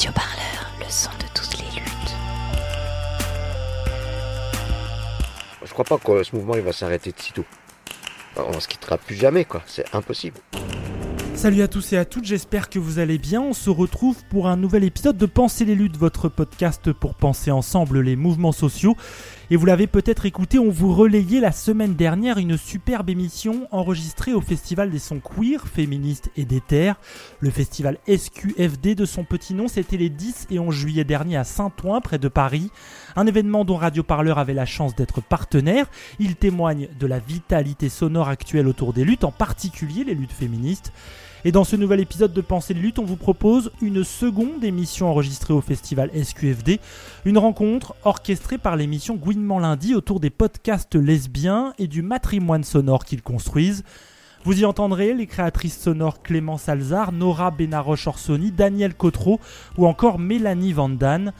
Radio Parleur, le son de toutes les luttes. Je crois pas que ce mouvement il va s'arrêter de sitôt. On se quittera plus jamais, quoi. C'est impossible. Salut à tous et à toutes, j'espère que vous allez bien. On se retrouve pour un nouvel épisode de Penser les luttes, votre podcast pour penser ensemble les mouvements sociaux. Et vous l'avez peut-être écouté, on vous relayait la semaine dernière une superbe émission enregistrée au Festival des sons queer, féministes et d'éther. Le festival SQFD de son petit nom, c'était les 10 et 11 juillet dernier à Saint-Ouen, près de Paris. Un événement dont Radio Parleur avait la chance d'être partenaire. Il témoigne de la vitalité sonore actuelle autour des luttes, en particulier les luttes féministes. Et dans ce nouvel épisode de Pensée de lutte, on vous propose une seconde émission enregistrée au festival SQFD, une rencontre orchestrée par l'émission Gouinement lundi autour des podcasts lesbiens et du matrimoine sonore qu'ils construisent. Vous y entendrez les créatrices sonores Clément Salzar, Nora Benaroche-Orsoni, Daniel Cotreau ou encore Mélanie Vandan.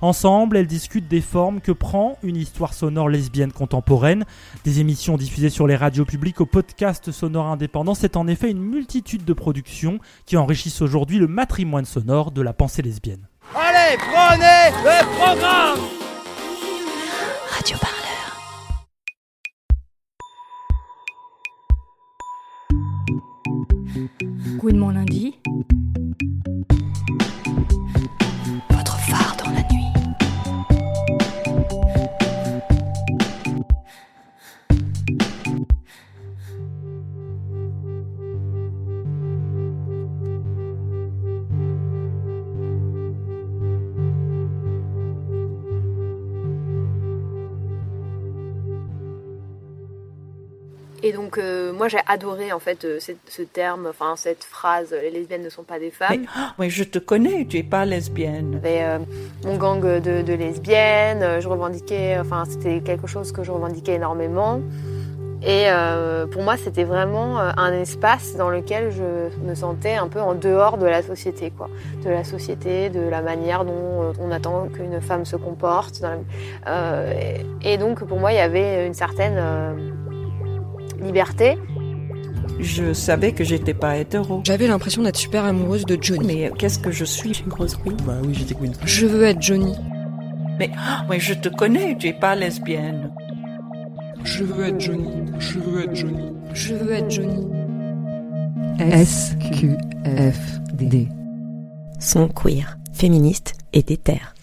Ensemble, elles discutent des formes que prend une histoire sonore lesbienne contemporaine. Des émissions diffusées sur les radios publiques au podcast sonore indépendant, c'est en effet une multitude de productions qui enrichissent aujourd'hui le matrimoine sonore de la pensée lesbienne. Allez, prenez le programme Radio Parleur. Gouinement lundi. Moi, j'ai adoré en fait euh, cette- ce terme, enfin cette phrase les lesbiennes ne sont pas des femmes. Mais, mais je te connais, tu es pas lesbienne. J'avais euh, mon gang de, de lesbiennes, euh, je revendiquais, enfin, c'était quelque chose que je revendiquais énormément. Et euh, pour moi, c'était vraiment un espace dans lequel je me sentais un peu en dehors de la société, quoi. De la société, de la manière dont on attend qu'une femme se comporte. dans la- et, et donc, pour moi, il y avait une certaine liberté. Je savais que j'étais pas hétéro. J'avais l'impression d'être super amoureuse de Johnny. Mais qu'est-ce que je suis? Une grosse queen. Bah oui, j'étais Queen. Je veux être Johnny. Mais, ah, mais je te connais, tu es pas lesbienne. Je veux être Johnny. Je veux être Johnny. Je veux être Johnny. SQFD. Son queer, féministe et d'éther.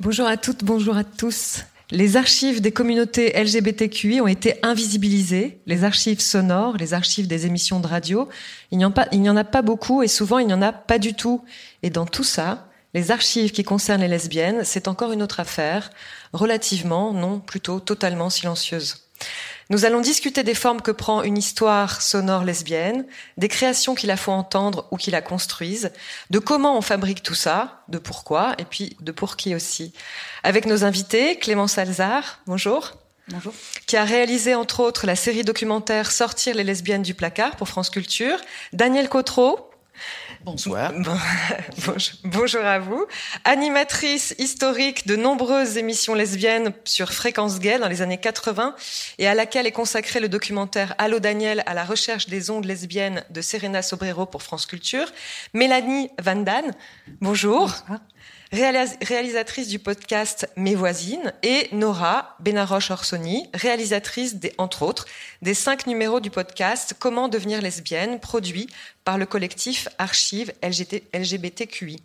Bonjour à toutes, bonjour à tous. Les archives des communautés LGBTQI ont été invisibilisées, les archives sonores, les archives des émissions de radio. Il n'y en, a pas beaucoup et souvent il n'y en a pas du tout. Et dans tout ça, les archives qui concernent les lesbiennes, c'est encore une autre affaire, relativement, non, plutôt totalement silencieuse. Nous allons discuter des formes que prend une histoire sonore lesbienne, des créations qui la font entendre ou qui la construisent, de comment on fabrique tout ça, de pourquoi, et puis de pour qui aussi. Avec nos invités, Clément Salzar, bonjour. Bonjour. Qui a réalisé entre autres la série documentaire Sortir les lesbiennes du placard pour France Culture. Daniel Cotreau. Bonsoir. Bonjour, à vous. Animatrice historique de nombreuses émissions lesbiennes sur Fréquence Gay dans les années 80 et à laquelle est consacré le documentaire Allô Daniel à la recherche des ondes lesbiennes de Serena Sobrero pour France Culture. Mélanie Van Dan, bonjour. Réalisatrice du podcast Mes voisines, et Nora Benaroche-Orsoni, réalisatrice, des, entre autres, des cinq numéros du podcast Comment devenir lesbienne, produit par le collectif Archives LGBTQI.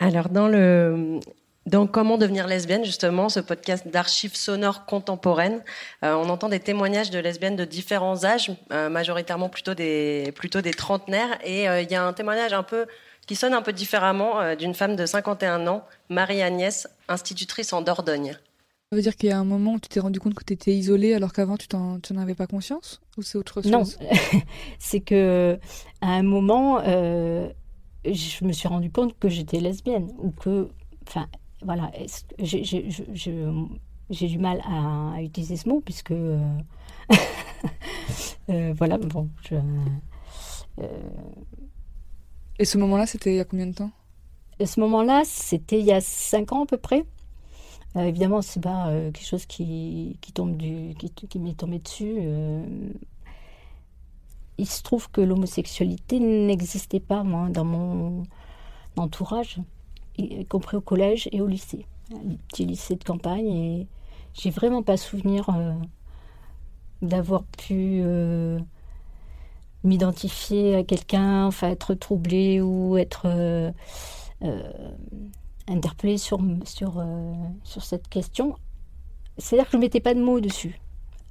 Alors, dans le. Dans Comment devenir lesbienne, justement, ce podcast d'archives sonores contemporaines, euh, on entend des témoignages de lesbiennes de différents âges, euh, majoritairement plutôt des, plutôt des trentenaires. Et euh, il y a un témoignage un peu qui sonne un peu différemment euh, d'une femme de 51 ans, Marie-Agnès, institutrice en Dordogne. Ça veut dire qu'il y a un moment où tu t'es rendu compte que tu étais isolée alors qu'avant tu n'en avais pas conscience? Ou c'est autre chose? Non, c'est que à un moment, euh, je me suis rendu compte que j'étais lesbienne ou que, enfin, voilà, j'ai du mal à, utiliser ce mot puisque, euh, euh, voilà, bon, je. Euh, Et ce moment-là, c'était il y a combien de temps? Et ce moment-là, c'était il y a cinq ans à peu près. évidemment, c'est pas quelque chose qui, qui tombe du, qui, m'est tombé dessus il se trouve que l'homosexualité n'existait pas, moi, dans mon entourage, y compris au collège et au lycée. Un petit lycée de campagne, et j'ai vraiment pas souvenir euh, d'avoir pu euh, m'identifier à quelqu'un, enfin être troublée ou être euh, interpellée sur, sur, sur cette question. C'est-à-dire que je ne mettais pas de mots dessus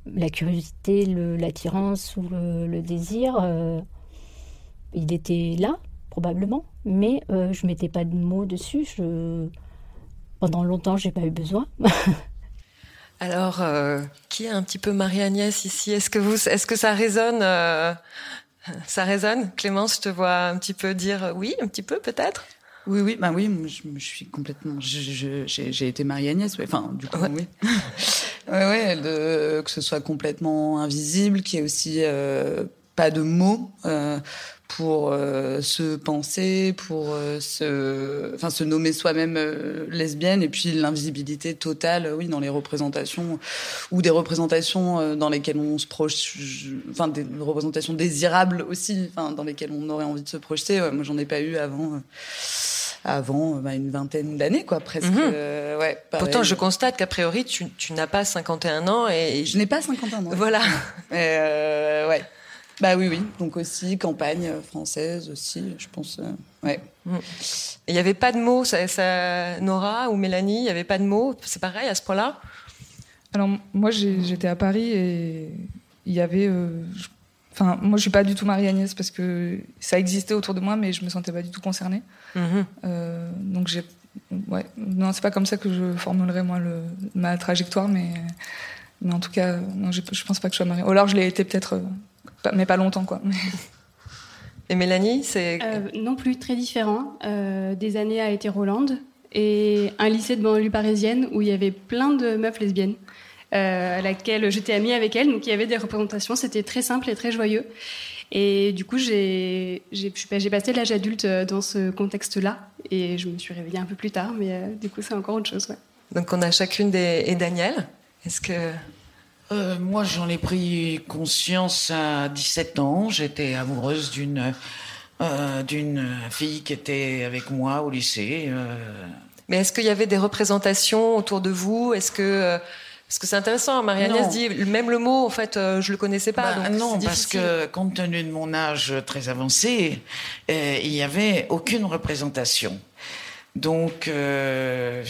la curiosité, l'attirance ou le, désir, euh, il était là, probablement, mais euh, je mettais pas de mots dessus. Pendant longtemps, j'ai pas eu besoin. Alors, euh, qui est un petit peu Marie-Agnès ici? Est-ce que, vous, est -ce que ça résonne Ça résonne Clémence, je te vois un petit peu dire oui, un petit peu peut-être? Oui, oui, bah oui, je, je suis complètement. J'ai été Marie-Agnès, enfin, du coup, oui. ouais, ouais, de, que ce soit complètement invisible, n'y ait aussi euh, pas de mots euh, pour euh, se penser, pour euh, se, enfin, se nommer soi-même lesbienne, et puis l'invisibilité totale, oui, dans les représentations ou des représentations dans lesquelles on se projette, enfin, des représentations désirables aussi, enfin, dans lesquelles on aurait envie de se projeter. Ouais, moi, j'en ai pas eu avant avant bah, une vingtaine d'années, quoi, presque. Mhm. Euh, ouais, Pourtant, je constate qu'a priori, tu, tu n'as pas 51 ans et... Je n'ai pas 51 ans. Voilà. euh, ouais. Bah oui, oui. Donc aussi, campagne française aussi, je pense. Euh, ouais. Mhm. Il n'y avait pas de mots, ça, ça, Nora ou Mélanie, il n'y avait pas de mots. C'est pareil à ce point-là? Alors, moi, j'étais à Paris et il y avait... Euh, Enfin, moi, je suis pas du tout Marie-Agnès parce que ça existait autour de moi, mais je me sentais pas du tout concernée. Mhm. Euh, donc, j'ai. Ouais. Non, c'est pas comme ça que je formulerais, moi, le... ma trajectoire, mais. Mais en tout cas, non, je, je pense pas que je sois Marie. Ou alors, je l'ai été peut-être, euh, mais pas longtemps, quoi. Et Mélanie, c'est. Euh, non plus, très différent. des années à été Roland et un lycée de banlieue parisienne où il y avait plein de meufs lesbiennes. Euh, à laquelle j'étais amie avec elle. Donc il y avait des représentations, c'était très simple et très joyeux. Et du coup, j'ai passé l'âge adulte euh, dans ce contexte-là. Et je me suis réveillée un peu plus tard, mais euh, du coup, c'est encore autre chose. Ouais. Donc on a chacune des. Et Daniel Est-ce que. Moi, j'en ai pris conscience à 17 ans. J'étais amoureuse d'une d'une fille qui était avec moi au lycée. Mais est-ce qu'il y avait des représentations autour de vous? Est-ce que parce que c'est intéressant, Marie-Agnès dit, même le mot, en fait, euh, je le connaissais pas. Bah, non, parce que compte tenu de mon âge très avancé, euh, il n'y avait aucune représentation. Donc, euh,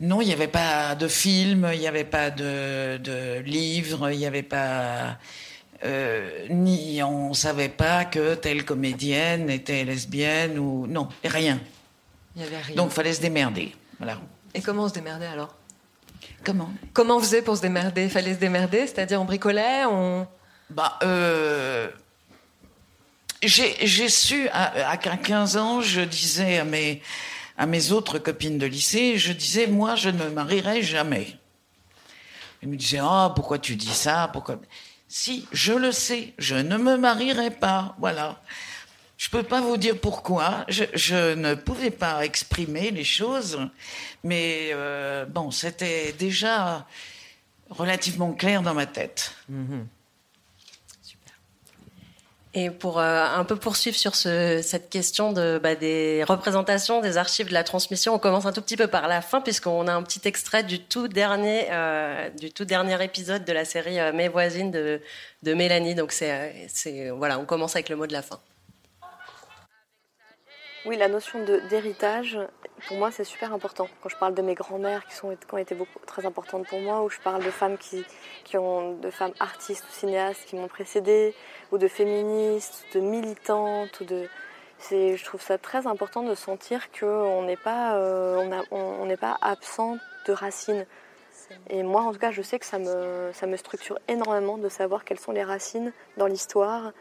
non, il n'y avait pas de film, il n'y avait pas de, de livre, il n'y avait pas... ni on savait pas que telle comédienne était lesbienne ou non, rien. Il y avait rien. Donc fallait se démerder. Voilà. Et comment on se démerdait alors? Comment? Comment on faisait pour se démerder? Fallait se démerder C'est-à-dire on bricolait on... Bah, euh... J'ai su, à, à 15 ans, je disais à mes, à mes autres copines de lycée, je disais, moi, je ne me marierai jamais. Elles me disaient, ah, pourquoi tu dis ça pourquoi... Si, je le sais, je ne me marierai pas. Voilà. Je peux pas vous dire pourquoi. Je, ne pouvais pas exprimer les choses, mais euh, bon, c'était déjà relativement clair dans ma tête. Mhm. Et pour euh, un peu poursuivre sur ce, cette question de, bah, des représentations, des archives, de la transmission, on commence un tout petit peu par la fin puisqu'on a un petit extrait du tout dernier, euh, du tout dernier épisode de la série euh, Mes voisines de, de Mélanie. Donc c'est voilà, on commence avec le mot de la fin. Oui, la notion d'héritage, pour moi, c'est super important. Quand je parle de mes grands-mères qui, qui ont été très importantes pour moi, ou je parle de femmes qui, qui ont, de femmes artistes ou cinéastes qui m'ont précédée, ou de féministes, de militantes, ou de, je trouve ça très important de sentir qu'on n'est pas, euh, on n'est pas absent de racines. Et moi, en tout cas, je sais que ça me, ça me structure énormément de savoir quelles sont les racines dans l'histoire,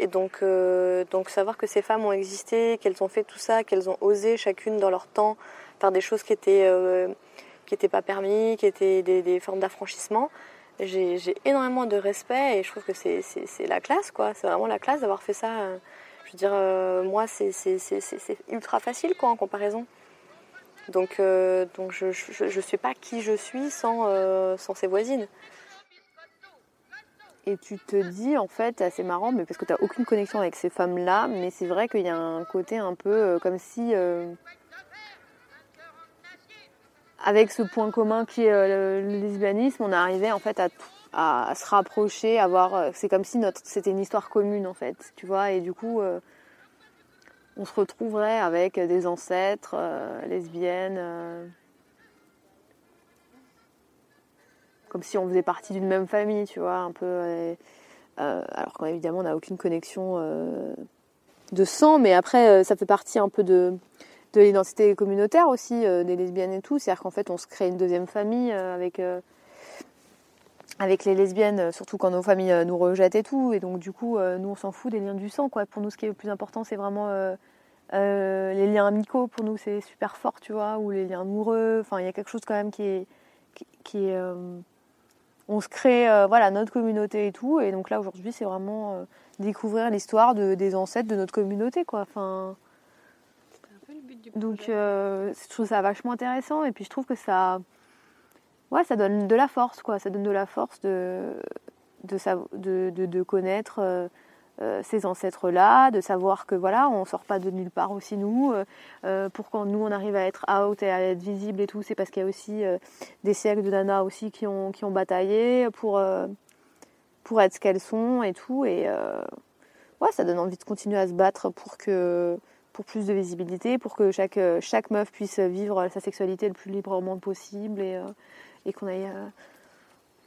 Et donc, donc savoir que ces femmes ont existé, qu'elles ont fait tout ça, qu'elles ont osé chacune dans leur temps faire des choses qui étaient qui n'étaient pas permis, qui étaient des, formes d'affranchissement. J'ai énormément de respect et je trouve que c'est la classe, quoi. C'est vraiment la classe d'avoir fait ça. Je veux dire, moi, c'est ultra facile, quoi, en comparaison. Donc, donc je ne suis pas qui je suis sans, sans ses voisines. Et tu te dis, en fait, assez marrant, mais parce que tu n'as aucune connexion avec ces femmes-là, mais c'est vrai qu'il y a un côté un peu euh, comme si, euh, avec ce point commun qui est euh, le, lesbianisme, on arrivait en fait à, à, se rapprocher, à voir. C'est comme si notre, c'était une histoire commune, en fait, tu vois, et du coup, on se retrouverait avec des ancêtres lesbiennes. Comme si on faisait partie d'une même famille, tu vois, un peu. Euh, alors qu'évidemment, on n'a aucune connexion euh, de sang, mais après, euh, ça fait partie un peu de, de l'identité communautaire aussi, des lesbiennes et tout. C'est-à-dire qu'en fait, on se crée une deuxième famille avec, avec les lesbiennes, surtout quand nos familles nous rejettent et tout. Et donc, du coup, nous, on s'en fout des liens du sang, quoi. Pour nous, ce qui est le plus important, c'est vraiment. les liens amicaux pour nous c'est super fort tu vois ou les liens amoureux enfin il y a quelque chose quand même qui est qui, est on se crée euh, voilà notre communauté et tout. Et donc là aujourd'hui, c'est vraiment euh, découvrir l'histoire de, des ancêtres de notre communauté, quoi. Enfin, donc euh, je trouve ça vachement intéressant. Et puis je trouve que ça, ouais, ça donne de la force, quoi. Ça donne de la force de de, de, de connaître ces ancêtres-là, de savoir que voilà, on sort pas de nulle part aussi nous. Euh, euh, pour quand nous on arrive à être out et à être visible et tout, c'est parce qu'il y a aussi des siècles de nanas aussi qui ont qui ont bataillé pour pour être ce qu'elles sont et tout. Et ouais, ça donne envie de continuer à se battre pour que pour plus de visibilité, pour que chaque chaque meuf puisse vivre sa sexualité le plus librement possible et et qu'on aille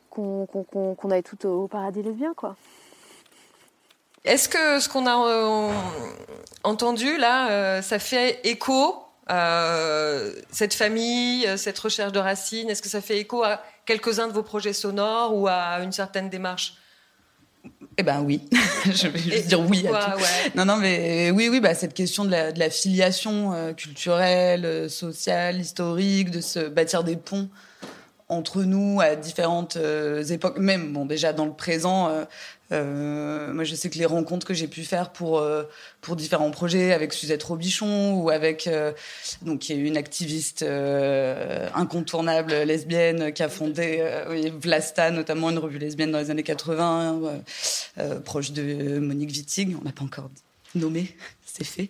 qu'on aille tout au paradis lesbien quoi. Est-ce que ce qu'on a euh, entendu là, euh, ça fait écho euh, cette famille, cette recherche de racines, est-ce que ça fait écho à quelques-uns de vos projets sonores ou à une certaine démarche? Eh ben oui, je vais juste dire oui à tout. Non, non, mais oui, oui, bah cette question de la, de la filiation culturelle, sociale, historique, de se bâtir des ponts entre nous à différentes époques, même bon déjà dans le présent, euh, moi, je sais que les rencontres que j'ai pu faire pour euh, pour différents projets avec Suzette Robichon ou avec euh, donc une activiste incontournable lesbienne qui a fondé Vlasta, notamment une revue lesbienne dans les années 80, proche de Monique Wittig. On n'a pas encore nommé c'est fait.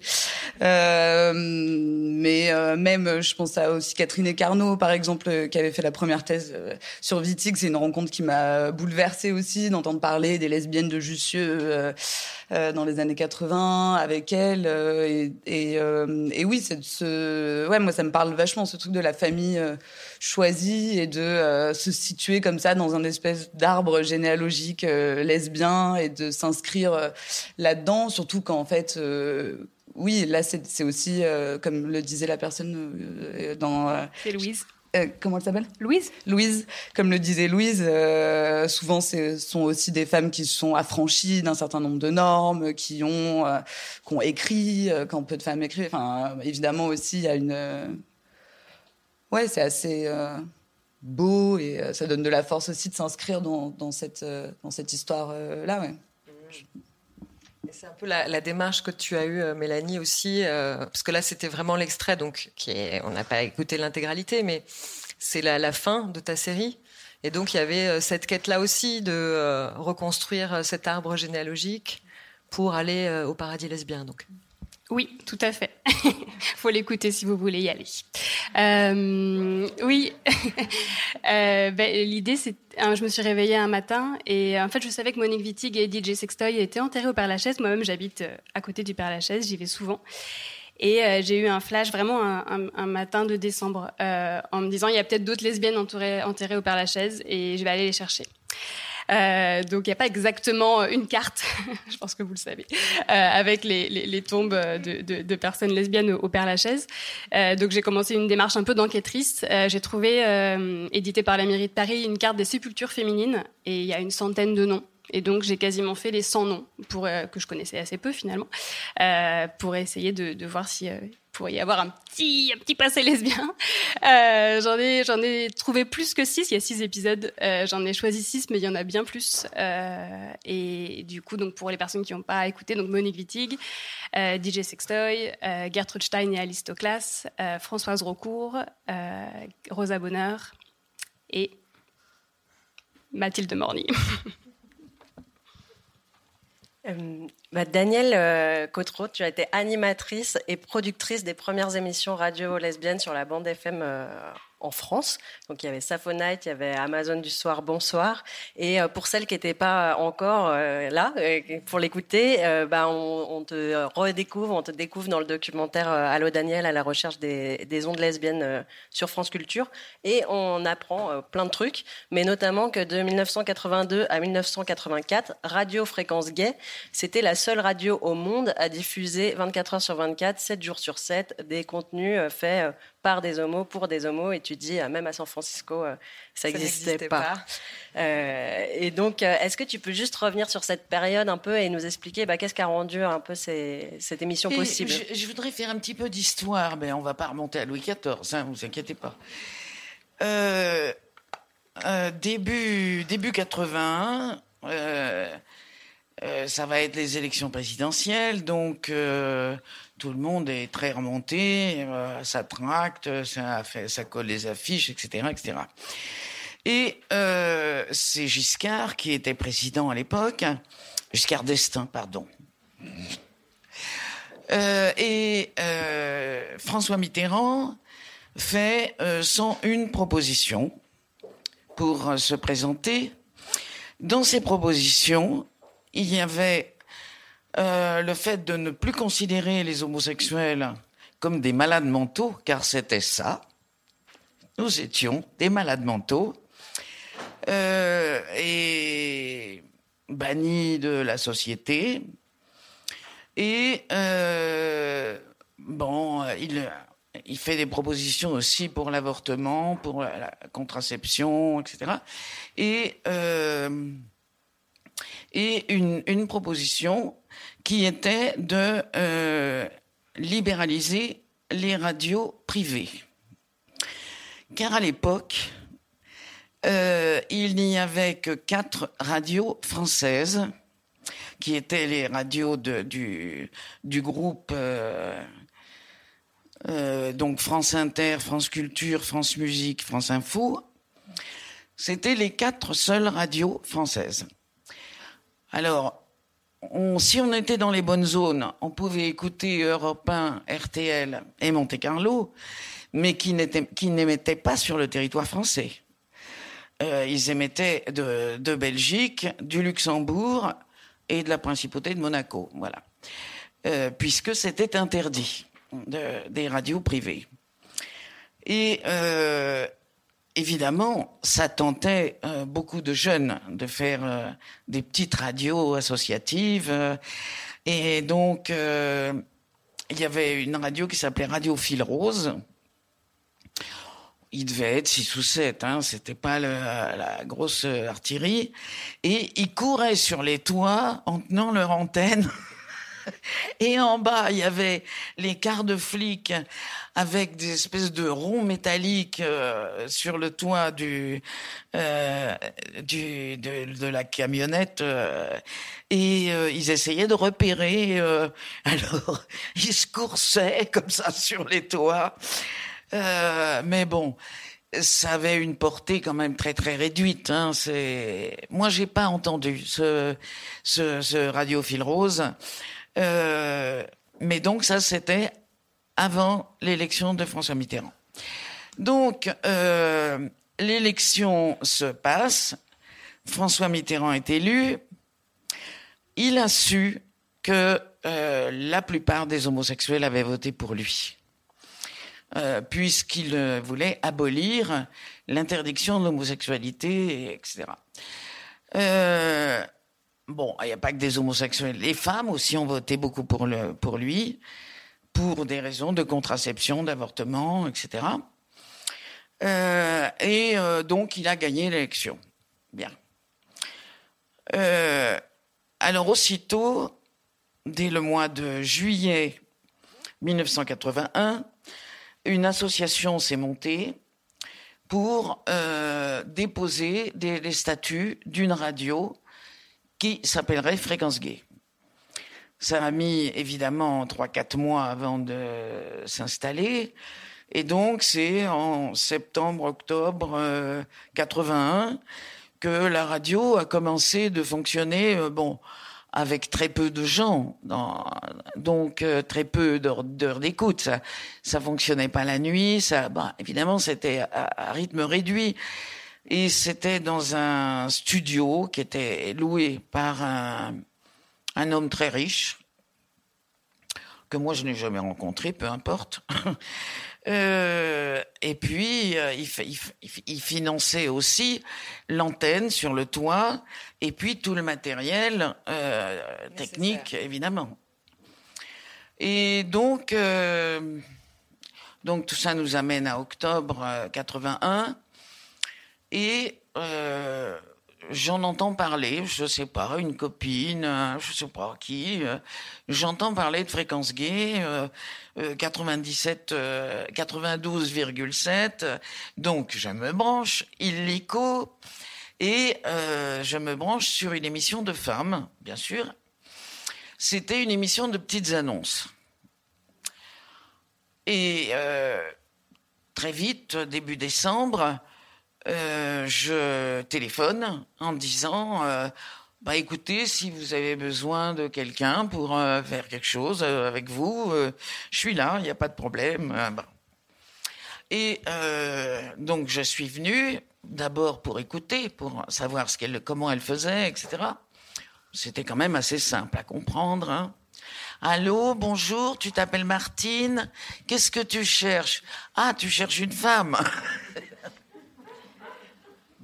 Euh, mais euh, même, je pense à aussi Catherine et Carnot, par exemple, euh, qui avait fait la première thèse euh, sur Wittig. C'est une rencontre qui m'a bouleversée aussi d'entendre parler des lesbiennes de Jussieu dans les années 80 avec elle. et, et, et, oui, c'est ce, ouais, moi ça me parle vachement ce truc de la famille choisie et de se situer comme ça dans un espèce d'arbre généalogique lesbien et de s'inscrire là-dedans, surtout quand en fait oui, là, c'est aussi, euh, comme le disait la personne euh, dans. Euh, c'est Louise. comment elle s'appelle? Louise. Louise, comme le disait Louise, souvent ce sont aussi des femmes qui sont affranchies d'un certain nombre de normes, qui ont, qui ont écrit, quand peu de femmes écrivent. Enfin, évidemment aussi, il y a une. Ouais, c'est assez beau et ça donne de la force aussi de s'inscrire dans, cette, cette histoire-là. C'est un peu la, démarche que tu as eue, euh, Mélanie, aussi, euh, parce que là, c'était vraiment l'extrait, donc on n'a pas écouté l'intégralité, mais c'est la, fin de ta série. Et donc, il y avait euh, cette quête-là aussi de reconstruire cet arbre généalogique pour aller au paradis lesbien. Donc. Oui, tout à fait. faut l'écouter si vous voulez y aller. Euh, oui, euh, ben, l'idée c'est, je me suis réveillée un matin et en fait je savais que Monique Wittig et DJ Sextoy étaient enterrés au Père Lachaise. Moi-même j'habite euh, à côté du Père Lachaise, j'y vais souvent. Et j'ai eu un flash vraiment un, matin de décembre en me disant il y a peut-être d'autres lesbiennes enterrées au Père Lachaise et je vais aller les chercher. Euh, donc il n'y a pas exactement une carte, je pense que vous le savez, euh, avec les, les, les, tombes de, de, de, personnes lesbiennes au, Père Lachaise. Euh, donc j'ai commencé une démarche un peu d'enquêtrice. Euh, j'ai trouvé, euh, édité par la mairie de Paris, une carte des sépultures féminines et il y a une centaine de noms. Et donc j'ai quasiment fait les 100 noms pour que je connaissais assez peu finalement, pour essayer de, voir si pourrait y avoir un petit, un petit passé lesbien. Euh, j'en ai, ai trouvé plus que six. Il y a six épisodes. Euh, j'en ai choisi six, mais il y en a bien plus. Euh, et du coup, donc pour les personnes qui n'ont pas écouté, donc Monique Wittig, euh, DJ Sextoy, euh, Gertrude Stein et Alice Toklas, euh, Françoise Rocourt, Rosa Bonheur et Mathilde Morny. Euh, bah Danielle euh, tu as été animatrice et productrice des premières émissions radio lesbiennes sur la bande FM euh, en France. Donc il y avait Saphonite, il y avait Amazon du soir, bonsoir. Et euh, pour celles qui n'étaient pas encore euh, là pour l'écouter, bah, on, te redécouvre, on te découvre dans le documentaire Allo Daniel à la recherche des, des ondes lesbiennes sur France Culture. Et on apprend plein de trucs, mais notamment que de 1982 à 1984, Radio Fréquence Gay, c'était la seule radio au monde à diffuser 24 heures sur 24, 7 jours sur 7, des contenus faits par des homos pour des homos et tu dis euh, même à San Francisco euh, ça n'existait pas, Euh, et donc euh, est-ce que tu peux juste revenir sur cette période un peu et nous expliquer bah, qu'est-ce qui a rendu un peu ces, cette émission et possible? je, je, voudrais faire un petit peu d'histoire mais on va pas remonter à Louis XIV hein, vous inquiétez pas. Euh, début début 81 ça va être les élections présidentielles donc tout le monde est très remonté, euh, ça tracte, ça, colle les affiches, etc., etc. Et euh, c'est Giscard qui était président à l'époque, Giscard d'Estaing, pardon. Euh, et François Mitterrand fait euh, 101 propositions pour se présenter. Dans ces propositions, il y avait euh, le fait de ne plus considérer les homosexuels comme des malades mentaux, car c'était ça. Nous étions des malades mentaux euh, et bannis de la société. Et euh, bon, il, fait des propositions aussi pour l'avortement, pour la, contraception, etc. Et une proposition qui était de euh, libéraliser les radios privées. Car à l'époque, euh, il n'y avait que quatre radios françaises qui étaient les radios du, groupe euh, donc France Inter, France Culture, France Musique, France Info. C'était les quatre seules radios françaises. Alors, si on était dans les bonnes zones, on pouvait écouter Europe 1, RTL et Monte Carlo, mais qui n'émettaient pas sur le territoire français. Euh, ils émettaient de, Belgique, du Luxembourg et de la principauté de Monaco, voilà, euh, puisque c'était interdit de, des radios privées. Et euh, évidemment, ça tentait euh, beaucoup de jeunes de faire euh, des petites radios associatives. Euh, et donc, il y avait une radio qui s'appelait Radio Fil Rose. Il devait être six ou sept, hein, c'était pas la grosse artillerie. Et ils couraient sur les toits en tenant leur antenne. Et en bas, il y avait les quarts de flics avec des espèces de ronds métalliques euh, sur le toit du, euh, du de, de, la camionnette euh, et euh, ils essayaient de repérer. Euh, alors ils se coursaient comme ça sur les toits. mais bon, ça avait une portée quand même très très réduite. Hein. C'est moi j'ai pas entendu ce ce, ce radio rose. Euh, mais donc ça, c'était avant l'élection de François Mitterrand. Donc, euh, l'élection se passe, François Mitterrand est élu, il a su que euh, la plupart des homosexuels avaient voté pour lui, euh, puisqu'il voulait abolir l'interdiction de l'homosexualité, etc. Bon, il n'y a pas que des homosexuels. Les femmes aussi ont voté beaucoup pour lui, pour des raisons de contraception, d'avortement, etc. Euh, et euh, donc, il a gagné l'élection. Bien. Euh, alors aussitôt, dès le mois de juillet 1981, une association s'est montée pour euh, déposer des, les statuts d'une radio qui s'appellerait Fréquence Gay. Ça a mis évidemment 3-4 mois avant de s'installer. Et donc c'est en septembre, octobre euh, 81 que la radio a commencé de fonctionner, euh, bon, avec très peu de gens, dans, donc euh, très peu d'heures d'écoute. Ça, ça fonctionnait pas la nuit. Ça, bah, évidemment, c'était à rythme réduit. Et c'était dans un studio qui était loué par un, un homme très riche que moi je n'ai jamais rencontré, peu importe. Euh, et puis, euh, il, finançait aussi l'antenne sur le toit et puis tout le matériel euh, technique, évidemment. Et donc, euh, donc tout ça nous amène à octobre euh, 81 et euh, j'en entends parler, je sais pas, une copine, euh, je sais pas qui, euh, j'entends parler de fréquence gay, euh, euh, 97, euh, 92,7, euh, donc je me branche, illico, et je me branche sur une émission de femmes, bien sûr. C'était une émission de petites annonces. Et très vite, début décembre, euh, je téléphone en disant euh, bah écoutez si vous avez besoin de quelqu'un pour euh, faire quelque chose euh, avec vous je suis là il n'y a pas de problème Euh, bon. et donc je suis venue d'abord pour écouter pour savoir ce qu'elle comment elle faisait etc c'était quand même assez simple à comprendre hein. Allô, bonjour, tu t'appelles Martine. Qu'est-ce que tu cherches? Ah, tu cherches une femme.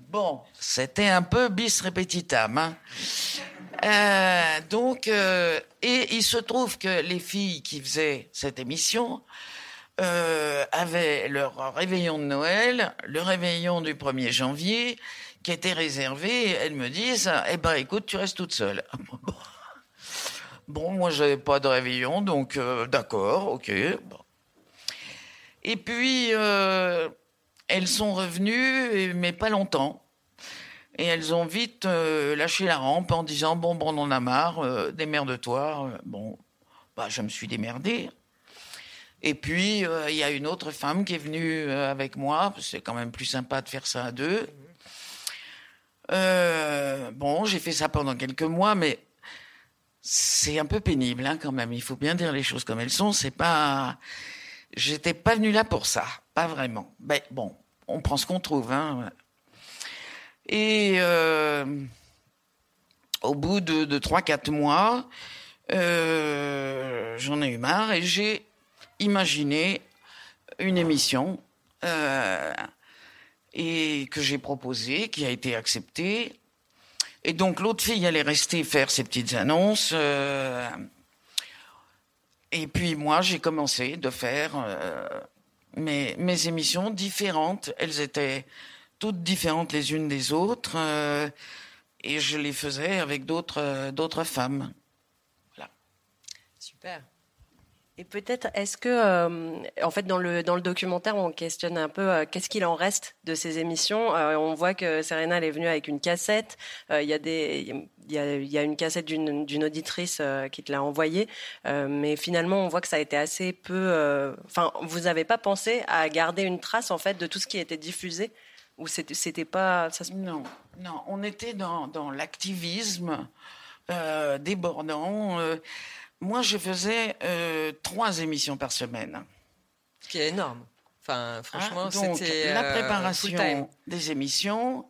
Bon, c'était un peu bis repetitam. Hein. Euh, donc, euh, et il se trouve que les filles qui faisaient cette émission euh, avaient leur réveillon de Noël, le réveillon du 1er janvier, qui était réservé. Elles me disent, eh ben, écoute, tu restes toute seule. Bon, moi, j'avais pas de réveillon, donc d'accord, ok. Bon. Et puis, elles sont revenues, et- mais pas longtemps. Et elles ont vite euh, lâché la rampe en disant bon, bon, on en a marre, euh, démerde-toi. Euh, Bon, bah, je me suis démerdé. Et puis, euh, il y a une autre femme qui est venue euh, avec moi. C'est quand même plus sympa de faire ça à deux. Euh, bon, j'ai fait ça pendant quelques mois, mais c'est un peu pénible hein, quand même. Il faut bien dire les choses comme elles sont. C'est pas, j'étais pas venu là pour ça, pas vraiment. Ben bon, on prend ce qu'on trouve. Hein. Et euh, au bout de, de 3-4 mois, euh, j'en ai eu marre et j'ai imaginé une émission euh, et que j'ai proposée, qui a été acceptée. Et donc l'autre fille allait rester faire ses petites annonces. et puis moi, j'ai commencé de faire mes, émissions différentes. Elles étaient toutes différentes les unes des autres. euh, et je les faisais avec d'autres euh, d'autres femmes. Super. Et peut-être, est-ce que, euh, en fait, dans le dans le documentaire, on questionne un peu euh, qu'est-ce qu'il en reste de ces émissions? Euh, on voit que Serena elle est venue avec une cassette. Il y a y a, y a une cassette d'une auditrice qui te l'a envoyée, mais finalement, on voit que ça a été assez peu. Enfin, vous n'avez pas pensé à garder une trace en fait de tout ce qui était diffusé? Ou c'était pas Non, non, on était dans, dans l'activisme débordant. Moi, je faisais euh, trois émissions par semaine. Ce qui est énorme. Enfin, franchement, Ah, c'était la euh, préparation des émissions.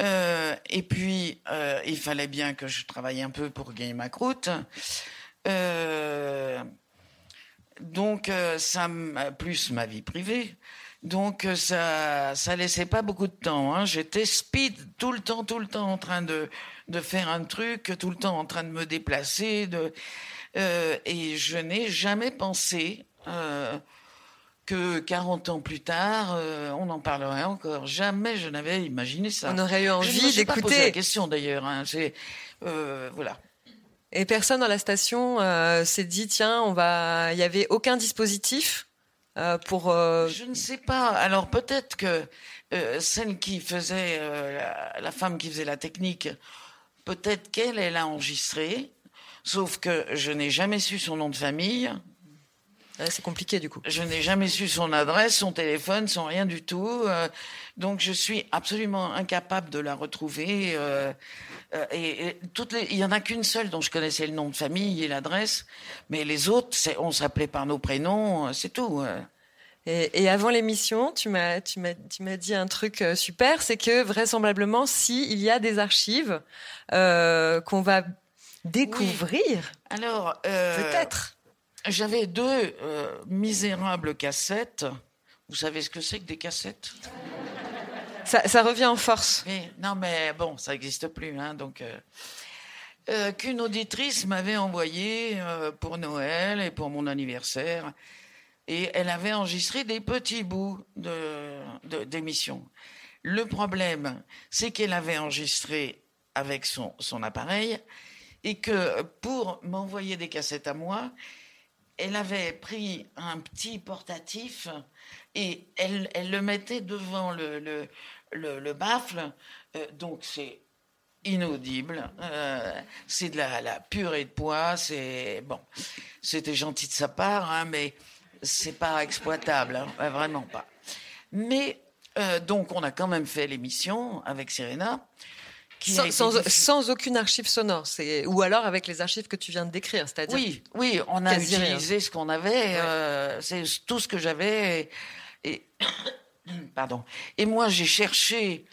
euh, et puis, euh, il fallait bien que je travaille un peu pour gagner ma croûte. Euh, donc, ça, plus ma vie privée. Donc, ça, ça laissait pas beaucoup de temps. Hein. J'étais speed tout le temps, tout le temps en train de, de faire un truc, tout le temps en train de me déplacer. De, euh, et je n'ai jamais pensé euh, que 40 ans plus tard, euh, on en parlerait encore. Jamais je n'avais imaginé ça. On aurait eu Je ne me envie d'écouter. la question d'ailleurs. Hein. Voilà. Et personne dans la station s'est dit tiens, on va. Il y avait aucun dispositif pour. Je ne sais pas. Alors peut-être que celle qui faisait la, la femme qui faisait la technique, peut-être qu'elle elle a enregistré. Sauf que je n'ai jamais su son nom de famille. c'est compliqué du coup. Je n'ai jamais su son adresse, son téléphone, son rien du tout. euh, donc je suis absolument incapable de la retrouver. euh, euh, et, et toutes les, il y en a qu'une seule dont je connaissais le nom de famille et l'adresse, mais les autres, on s'appelait par nos prénoms, c'est tout. Et, et avant l'émission, tu m'as, tu m'as, tu m'as dit un truc super, c'est que vraisemblablement, si il y a des archives qu'on va découvrir, Alors, euh, peut-être. J'avais deux euh, misérables cassettes. Vous savez ce que c'est que des cassettes? Ça, ça revient en force. Oui, non, mais bon, ça n'existe plus, hein, donc. euh, qu'une auditrice m'avait envoyé pour Noël et pour mon anniversaire, et elle avait enregistré des petits bouts de de- d'émissions. Le problème, c'est qu'elle avait enregistré avec son son appareil, et que pour m'envoyer des cassettes à moi, elle avait pris un petit portatif et elle, elle le mettait devant le, le, le, le baffle. Euh, donc c'est inaudible. Euh, c'est de la, la purée de poids. C'est bon, c'était gentil de sa part, hein, mais c'est pas exploitable, hein, vraiment pas. Mais euh, donc on a quand même fait l'émission avec Serena. Qui Sans, aucune archive sonore, c'est ou alors avec les archives que tu viens de décrire, c'est-à-dire Oui, oui, on a rien. utilisé ce qu'on avait. euh, c'est tout ce que j'avais. Et, et- pardon. Et moi, j'ai cherché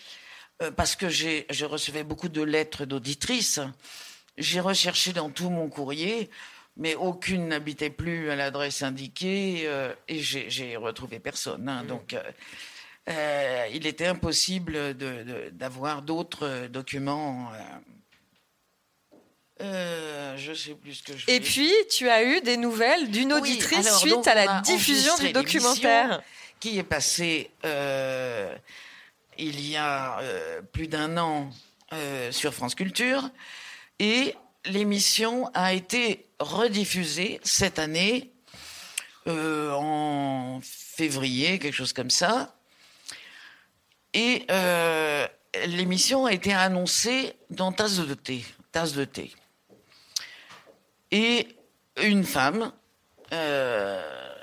euh, parce que j'ai, je recevais beaucoup de lettres d'auditrices. J'ai recherché dans tout mon courrier, mais aucune n'habitait plus à l'adresse indiquée euh, et j'ai, retrouvé personne. hein. donc. Euh, il était impossible d'avoir d'autres euh, documents. euh, euh, je sais plus ce que je Et voulais puis, tu as eu des nouvelles d'une oui, auditrice alors, suite à la diffusion du documentaire. Qui est passé euh, il y a euh, plus d'un an sur France Culture. Et l'émission a été rediffusée cette année, en février, quelque chose comme ça. Et euh, l'émission a été annoncée dans Tasse de thé. Tasse de thé. Et une femme euh,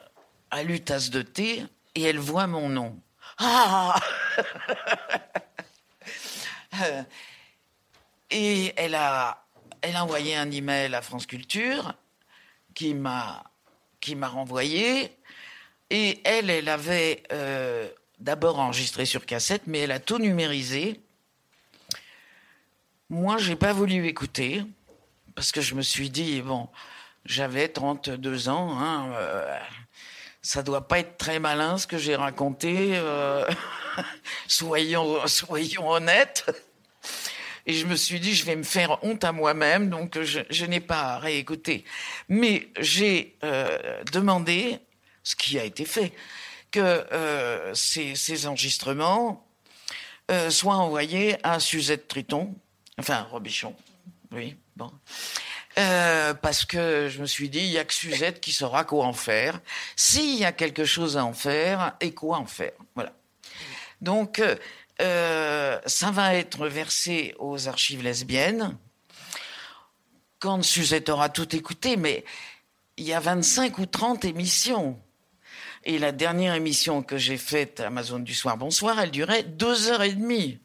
a lu Tasse de thé et elle voit mon nom. Ah Et elle a, elle a envoyé un email à France Culture qui m'a, qui m'a renvoyé. Et elle, elle avait euh, d'abord enregistré sur cassette, mais elle a tout numérisé. Moi, j'ai pas voulu écouter parce que je me suis dit bon, j'avais 32 ans, hein, euh, ça doit pas être très malin ce que j'ai raconté. euh, soyons, soyons honnêtes. Et je me suis dit, je vais me faire honte à moi-même, donc je, je n'ai pas réécouté. Mais j'ai euh, demandé, ce qui a été fait, que euh, ces, enregistrements euh, soient envoyés à Suzette Triton, enfin Robichon, oui, bon. Euh, parce que je me suis dit, il y a que Suzette qui saura quoi en faire. S'il y a quelque chose à en faire, et quoi en faire. Voilà. Donc, ça va être versé aux archives lesbiennes. Quand Suzette aura tout écouté, mais il y a 25 ou 30 émissions. Et la dernière émission que j'ai faite, Amazon du soir, bonsoir, elle durait deux heures et demie.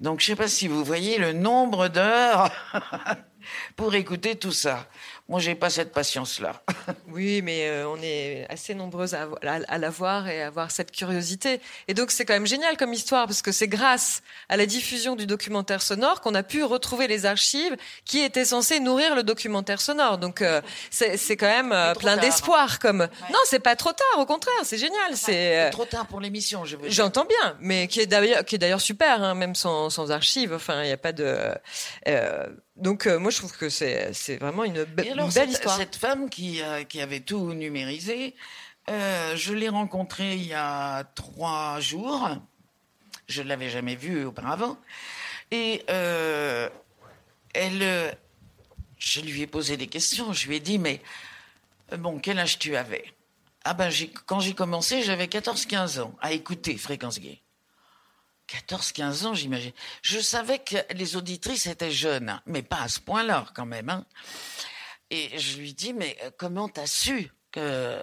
Donc, je sais pas si vous voyez le nombre d'heures pour écouter tout ça. Moi, j'ai pas cette patience-là. Oui, mais euh, on est assez nombreuses à, à, à la voir et à avoir cette curiosité. Et donc c'est quand même génial comme histoire parce que c'est grâce à la diffusion du documentaire sonore qu'on a pu retrouver les archives qui étaient censées nourrir le documentaire sonore. Donc euh, c'est c'est quand même euh, plein tard. d'espoir. Comme non, c'est pas trop tard. Au contraire, c'est génial. C'est euh, Trop tard pour l'émission, je veux dire. J'entends bien, mais qui est d'ailleurs qui est d'ailleurs super, hein, même sans, sans archives. Enfin, il n'y a pas de. Donc euh, moi je trouve que c'est vraiment une, be- Et alors, une belle cette, histoire. cette femme qui, euh, qui avait tout numérisé euh, je l'ai rencontrée il y a trois jours. Je ne l'avais jamais vue auparavant. Et elle, je lui ai posé des questions. Je lui ai dit, mais bon, quel âge tu avais? Ah ben, quand j'ai commencé, j'avais 14-15 ans à écouter Fréquence Gay. 14-15 ans, j'imagine. Je savais que les auditrices étaient jeunes, mais pas à ce point-là quand même. Hein. Et je lui dis, mais comment t'as su que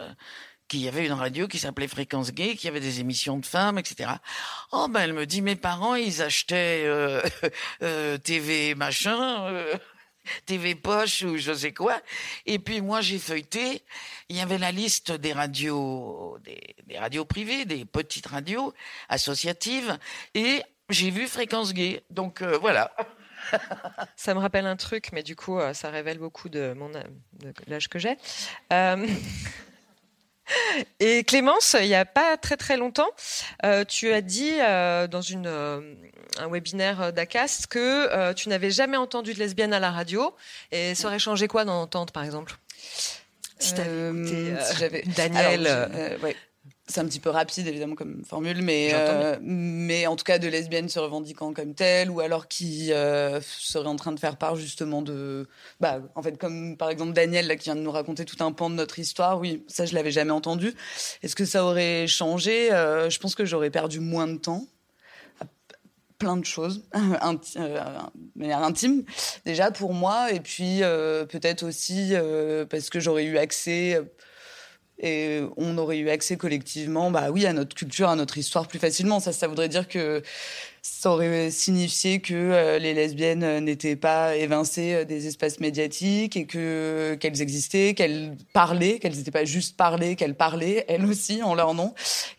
qu'il y avait une radio qui s'appelait Fréquence Gay, qu'il y avait des émissions de femmes, etc. Oh ben elle me dit mes parents ils achetaient euh, euh, TV machin, euh, TV poche ou je sais quoi. Et puis moi j'ai feuilleté. Il y avait la liste des radios, des, radios privées, des petites radios associatives, et j'ai vu Fréquence Gay. Donc voilà. ça me rappelle un truc, mais du coup, ça révèle beaucoup de mon de l'âge que j'ai. Euh... Et Clémence, il n'y a pas très très longtemps, euh, tu as dit euh, dans une, euh, un webinaire d'ACAST que tu n'avais jamais entendu de lesbienne à la radio. Et ça aurait changé quoi d'en entendre, par exemple? Si j'avais Daniel. Alors, ouais c'est un petit peu rapide évidemment comme formule, mais euh, mais en tout cas de lesbiennes se revendiquant comme telles ou alors qui euh, seraient en train de faire part justement de bah en fait comme par exemple Daniel là qui vient de nous raconter tout un pan de notre histoire. Oui, ça je l'avais jamais entendu. Est-ce que ça aurait changé? Euh, Je pense que j'aurais perdu moins de temps plein de choses, euh, de manière intime, déjà pour moi, et puis euh, peut-être aussi euh, parce que j'aurais eu accès et on aurait eu accès collectivement, bah oui, à notre culture, à notre histoire plus facilement. Ça, ça voudrait dire que ça aurait signifié que euh, les lesbiennes n'étaient pas évincées euh, des espaces médiatiques et que qu'elles existaient, qu'elles parlaient, qu'elles n'étaient pas juste parlées, qu'elles parlaient elles aussi en leur nom.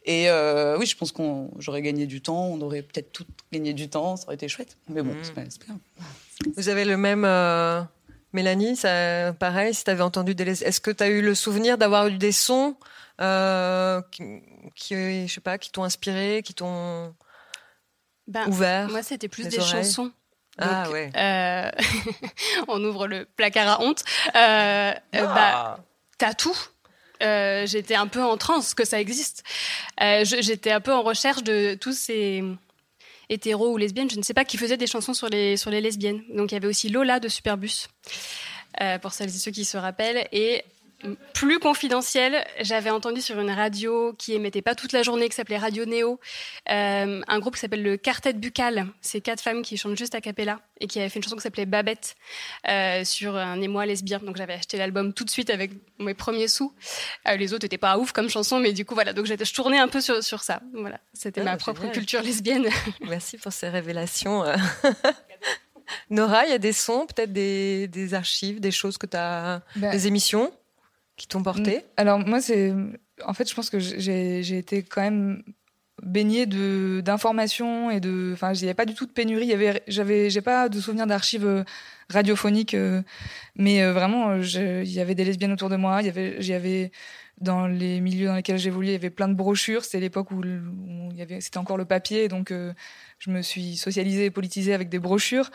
Et euh, oui, je pense qu'on j'aurais gagné du temps, on aurait peut-être toutes gagné du temps, ça aurait été chouette. Mais bon, mmh. c'est pas, pas grave. Vous avez le même euh, Mélanie, ça, pareil, si tu avais entendu des... Est-ce que tu as eu le souvenir d'avoir eu des sons euh, qui, qui, je sais pas, qui t'ont inspiré, qui t'ont ben, ouvert Moi, c'était plus des oreilles? chansons. Ah ouais. euh, on ouvre le placard à honte. Euh, Ah. bah, t'as tout. Euh, j'étais un peu en transe que ça existe. Euh, j'étais un peu en recherche de tous ces hétéros ou lesbiennes, je ne sais pas, qui faisaient des chansons sur les, sur les lesbiennes. Donc il y avait aussi Lola de Superbus, euh, pour celles et ceux qui se rappellent. Et plus confidentiel, j'avais entendu sur une radio qui émettait pas toute la journée, qui s'appelait Radio Néo, euh, un groupe qui s'appelle le Quartet Buccal. C'est quatre femmes qui chantent juste a cappella et qui avaient fait une chanson qui s'appelait Babette euh, sur un émoi lesbien. Donc j'avais acheté l'album tout de suite avec mes premiers sous. Euh, les autres étaient pas ouf comme chanson, mais du coup voilà. Donc j'étais, je tournais un peu sur, sur ça. Voilà, c'était Ah, ma bah, propre génial. culture lesbienne. Merci pour ces révélations. Nora, il y a des sons, peut-être des, des archives, des choses que tu as. Bah, des émissions? Qui t'ont porté Alors moi, c'est en fait, je pense que j'ai j'ai été quand même baignée de d'informations et de, enfin, il n'y avait pas du tout de pénurie. Il y avait, j'avais, j'ai pas de souvenir d'archives euh, radiophoniques, euh, mais euh, vraiment, il y avait des lesbiennes autour de moi. Il y avait, j'y avais dans les milieux dans lesquels j'évoluais, il y avait plein de brochures. C'était l'époque où, il y avait, c'était encore le papier, donc euh, je me suis socialisée et politisée avec des brochures,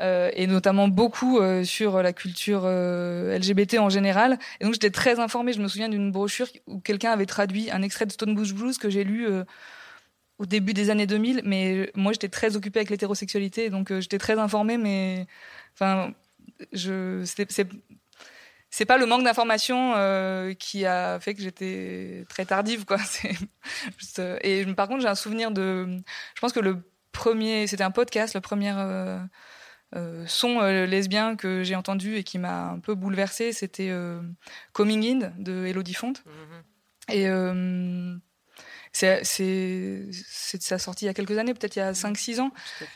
euh, et notamment beaucoup euh, sur la culture euh, LGBT en général. Et donc j'étais très informée. Je me souviens d'une brochure où quelqu'un avait traduit un extrait de Stone Bush Blues que j'ai lu au début des années 2000. Mais moi, j'étais très occupée avec l'hétérosexualité, donc j'étais très informée. Mais enfin, c'est pas le manque d'information euh, qui a fait que j'étais très tardive quoi et par contre j'ai un souvenir de je pense que le premier c'était un podcast le premier euh, euh, son euh, lesbien que j'ai entendu et qui m'a un peu bouleversée c'était Coming In de Elodie Fonte. Et euh, c'est c'est c'est sa sortie il y a quelques années peut-être il y a 5 6 ans.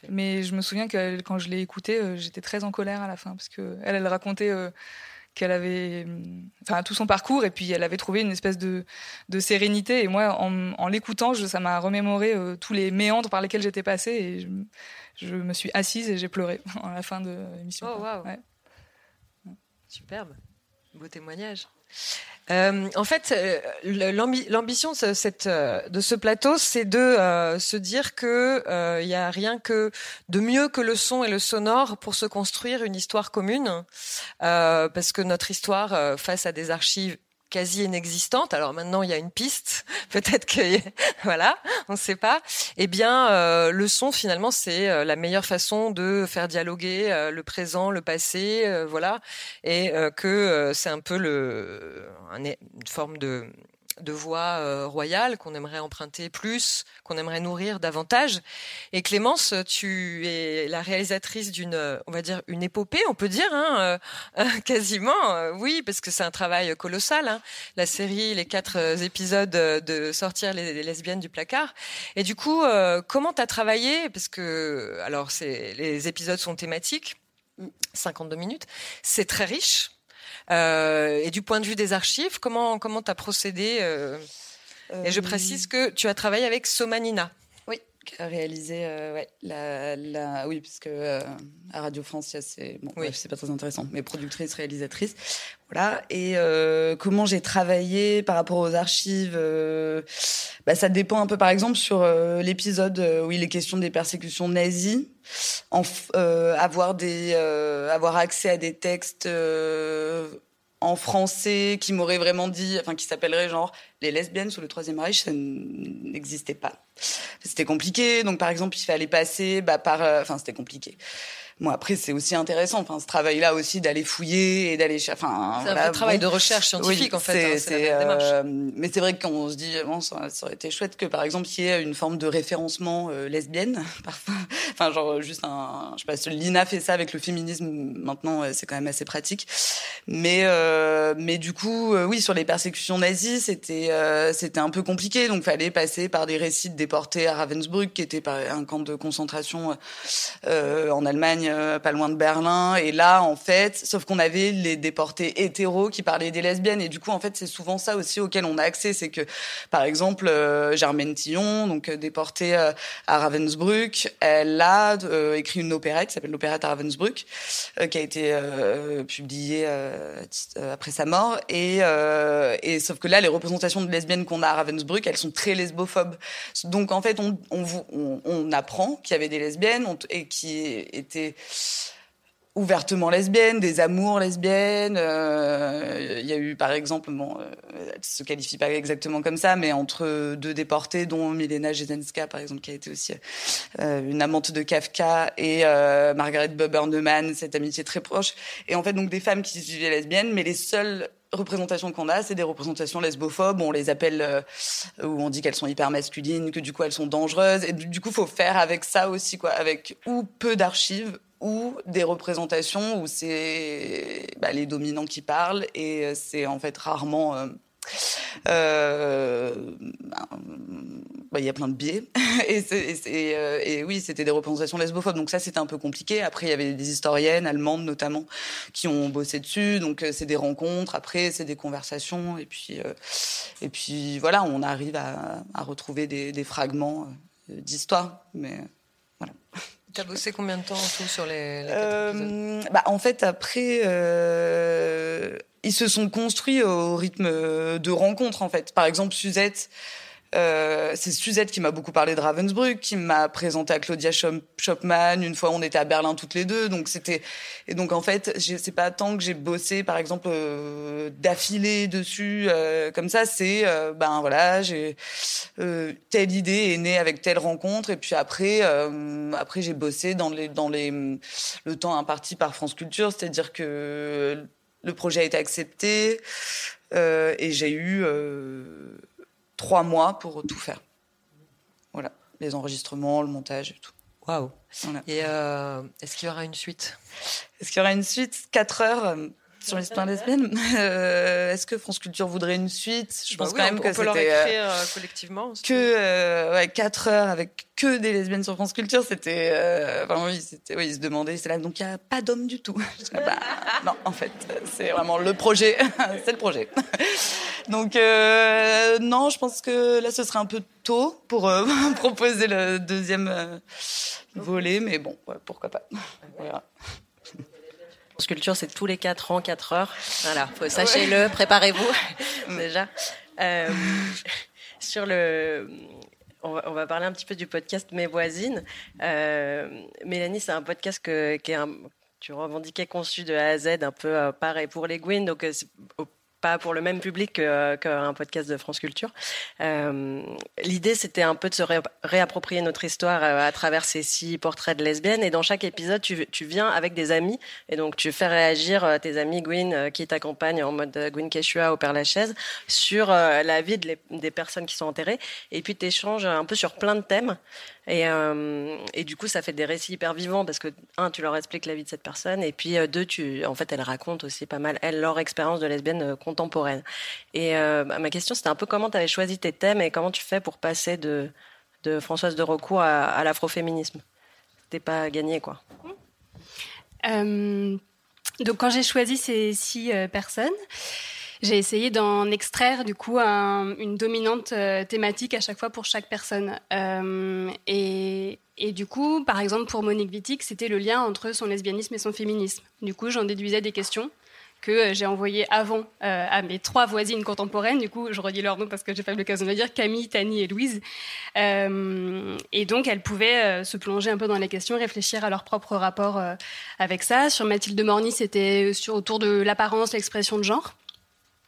Mais je me souviens que quand je l'ai écouté j'étais très en colère à la fin parce que elle elle racontait qu'elle avait hum, enfin tout son parcours et puis elle avait trouvé une espèce de de sérénité et moi en, en l'écoutant ça m'a remémoré euh, tous les méandres par lesquels j'étais passée et je, je me suis assise et j'ai pleuré à la fin de l'émission Oh, quoi. waouh. Ouais. Superbe. Beau témoignage. Euh, en fait, euh, l'ambition de ce, cette, euh, de ce plateau, c'est de euh, se dire que il y a rien de mieux que le son et le sonore pour se construire une histoire commune, euh, parce que notre histoire, euh, face à des archives quasi inexistante. Alors maintenant, il y a une piste. Peut-être que voilà, on ne sait pas. Eh bien, euh, le son finalement, c'est euh, la meilleure façon de faire dialoguer euh, le présent, le passé, voilà, et que c'est un peu le une forme de de voix euh, royale qu'on aimerait emprunter plus, qu'on aimerait nourrir davantage. Et Clémence, tu es la réalisatrice d'une, on va dire, une épopée, on peut dire, hein, euh, quasiment, oui, parce que c'est un travail colossal. Hein, la série, les quatre euh, épisodes de sortir les, lesbiennes du placard. Et du coup, comment tu as travaillé? Parce que, alors, les épisodes sont thématiques, 52 minutes, c'est très riche. Euh, et du point de vue des archives, comment comment as procédé euh, Et je précise que tu as travaillé avec Somanina. Oui, a réalisé euh, ouais, la, la, oui, puisque euh, à Radio France, c'est bon, c'est pas très intéressant, mais productrice, réalisatrice, voilà. Et euh, comment j'ai travaillé par rapport aux archives, bah, ça dépend un peu. Par exemple, sur l'épisode où il est question des persécutions nazies, en, avoir des, avoir accès à des textes en français qui m'aurait vraiment dit, enfin qui s'appellerait genre les lesbiennes sous le Troisième Reich, ça n'existait pas. C'était compliqué, donc par exemple il fallait passer bah, par, euh, enfin c'était compliqué. Bon après c'est aussi intéressant, enfin ce travail-là aussi d'aller fouiller et d'aller, enfin c'est un travail de recherche scientifique en fait. Hein, c'est, euh, mais c'est vrai qu'on se dit bon ça, aurait été chouette que par exemple il y ait une forme de référencement euh, lesbienne parfois, enfin genre juste un, je sais pas, Lina fait ça avec le féminisme maintenant c'est quand même assez pratique, mais euh, mais du coup oui sur les persécutions nazies c'était c'était un peu compliqué. Donc fallait passer par des récits de déportés à Ravensbrück qui était un camp de concentration en Allemagne euh, pas loin de Berlin. Et là, en fait, sauf qu'on avait les déportés hétéros qui parlaient des lesbiennes. Et du coup, en fait, c'est souvent ça aussi auquel on a accès. C'est que, par exemple, euh, Germaine Tillon, donc euh, déportée à Ravensbrück, elle a écrit une opérette qui s'appelle l'opérette à Ravensbrück, qui a été publiée après sa mort. Et, sauf que là, les représentations de lesbiennes qu'on a à Ravensbrück, elles sont très lesbophobes. En fait, on, apprend qu'il y avait des lesbiennes et qui étaient ouvertement lesbiennes, des amours lesbiennes. Euh, il y a eu, par exemple, bon, euh, se qualifie pas exactement comme ça, mais entre deux déportés, dont Milena Jesenska, par exemple, qui a été aussi euh, une amante de Kafka, et Margaret Buberneman, cette amitié très proche. Et en fait, donc des femmes qui se vivaient lesbiennes, mais les seules représentations qu'on a, c'est des représentations lesbophobes. On les appelle où on dit qu'elles sont hyper masculines, que du coup elles sont dangereuses. Et du coup, faut faire avec ça aussi, quoi, avec ou peu d'archives ou des représentations où c'est bah, les dominants qui parlent et euh, c'est en fait rarement euh, euh, bah, il y a plein de biais. Et, et, oui c'était des représentations lesbophobes. Donc ça c'était un peu compliqué. Après il y avait des historiennes allemandes notamment qui ont bossé dessus. Donc c'est des rencontres. Après c'est des conversations. Et puis et puis voilà on arrive à, à retrouver des, des fragments d'histoire. Mais voilà. Tu as bossé combien de temps en tout sur les, euh, bah, En fait, après, euh, ils se sont construits au rythme de rencontres, en fait. Par exemple, Suzette, euh, c'est Suzette qui m'a beaucoup parlé de Ravensbrück, qui m'a présenté à Claudia Schopman. Une fois, on était à Berlin toutes les deux, donc c'était et donc en fait, c'est pas tant que j'ai bossé, par exemple, euh, d'affilée dessus euh, comme ça. C'est euh, ben voilà, j'ai euh, telle idée est née avec telle rencontre, et puis après, après j'ai bossé dans les dans les le temps imparti par France Culture, c'est-à-dire que le projet a été accepté et j'ai eu trois mois pour tout faire. Voilà, les enregistrements, le montage et tout. Waouh. Et euh, est-ce qu'il y aura une suite? Est-ce qu'il y aura une suite? Quatre heures euh, sur l'histoire lesbienne. Euh, Est-ce que France Culture voudrait une suite? Je bah pense quand même on que c'était euh, collectivement. Que euh, ouais, 4 heures avec que des lesbiennes sur France Culture, c'était enfin oui, c'était oui, ils se demandaient, c'est là donc il y a pas d'hommes du tout. bah, non, en fait, c'est vraiment le projet, c'est le projet. donc non, je pense que là ce serait un peu tôt pour proposer le deuxième volet, mais bon, pourquoi pas. On verra. Sculpture, c'est tous les 4 ans, 4 heures. Voilà, sachez-le, préparez-vous déjà. Euh, sur le, on va, parler un petit peu du podcast Mes voisines. Euh, Mélanie, c'est un podcast que, qui est un, tu revendiquais conçu de A à Z, un peu euh, pareil pour les Gwyn. Donc, pas pour le même public qu'un podcast de France Culture. Euh, L'idée, c'était un peu de se réapproprier notre histoire euh, à travers ces six portraits de lesbiennes. Et dans chaque épisode, tu, tu viens avec des amis. Et donc, tu fais réagir euh, tes amis Gwyn, euh, qui t'accompagnent en mode Gwyn Keshua au Père Lachaise, sur la vie de des personnes qui sont enterrées. Et puis, tu échanges un peu sur plein de thèmes. Et, euh, et, du coup, ça fait des récits hyper vivants parce que, un, tu leur expliques la vie de cette personne, et puis, euh, deux, tu, en fait, elles racontent aussi pas mal, elles, leur expérience de lesbienne euh, contemporaine. Et bah, ma question, c'était un peu comment tu avais choisi tes thèmes et comment tu fais pour passer de, de Françoise de Recours à, à l'afroféminisme? C'était pas gagné, quoi. donc, quand j'ai choisi ces six personnes, j'ai essayé d'en extraire du coup une dominante euh, thématique à chaque fois pour chaque personne. Euh, et, du coup, par exemple, pour Monique Wittig, c'était le lien entre son lesbianisme et son féminisme. Du coup, j'en déduisais des questions que euh, j'ai envoyées avant à mes trois voisines contemporaines. Du coup, je redis leur nom parce que j'ai pas eu l'occasion de le dire, Camille, Tani et Louise. et donc, elles pouvaient se plonger un peu dans les questions, réfléchir à leur propre rapport avec ça. Sur Mathilde Morny, c'était autour de l'apparence, l'expression de genre.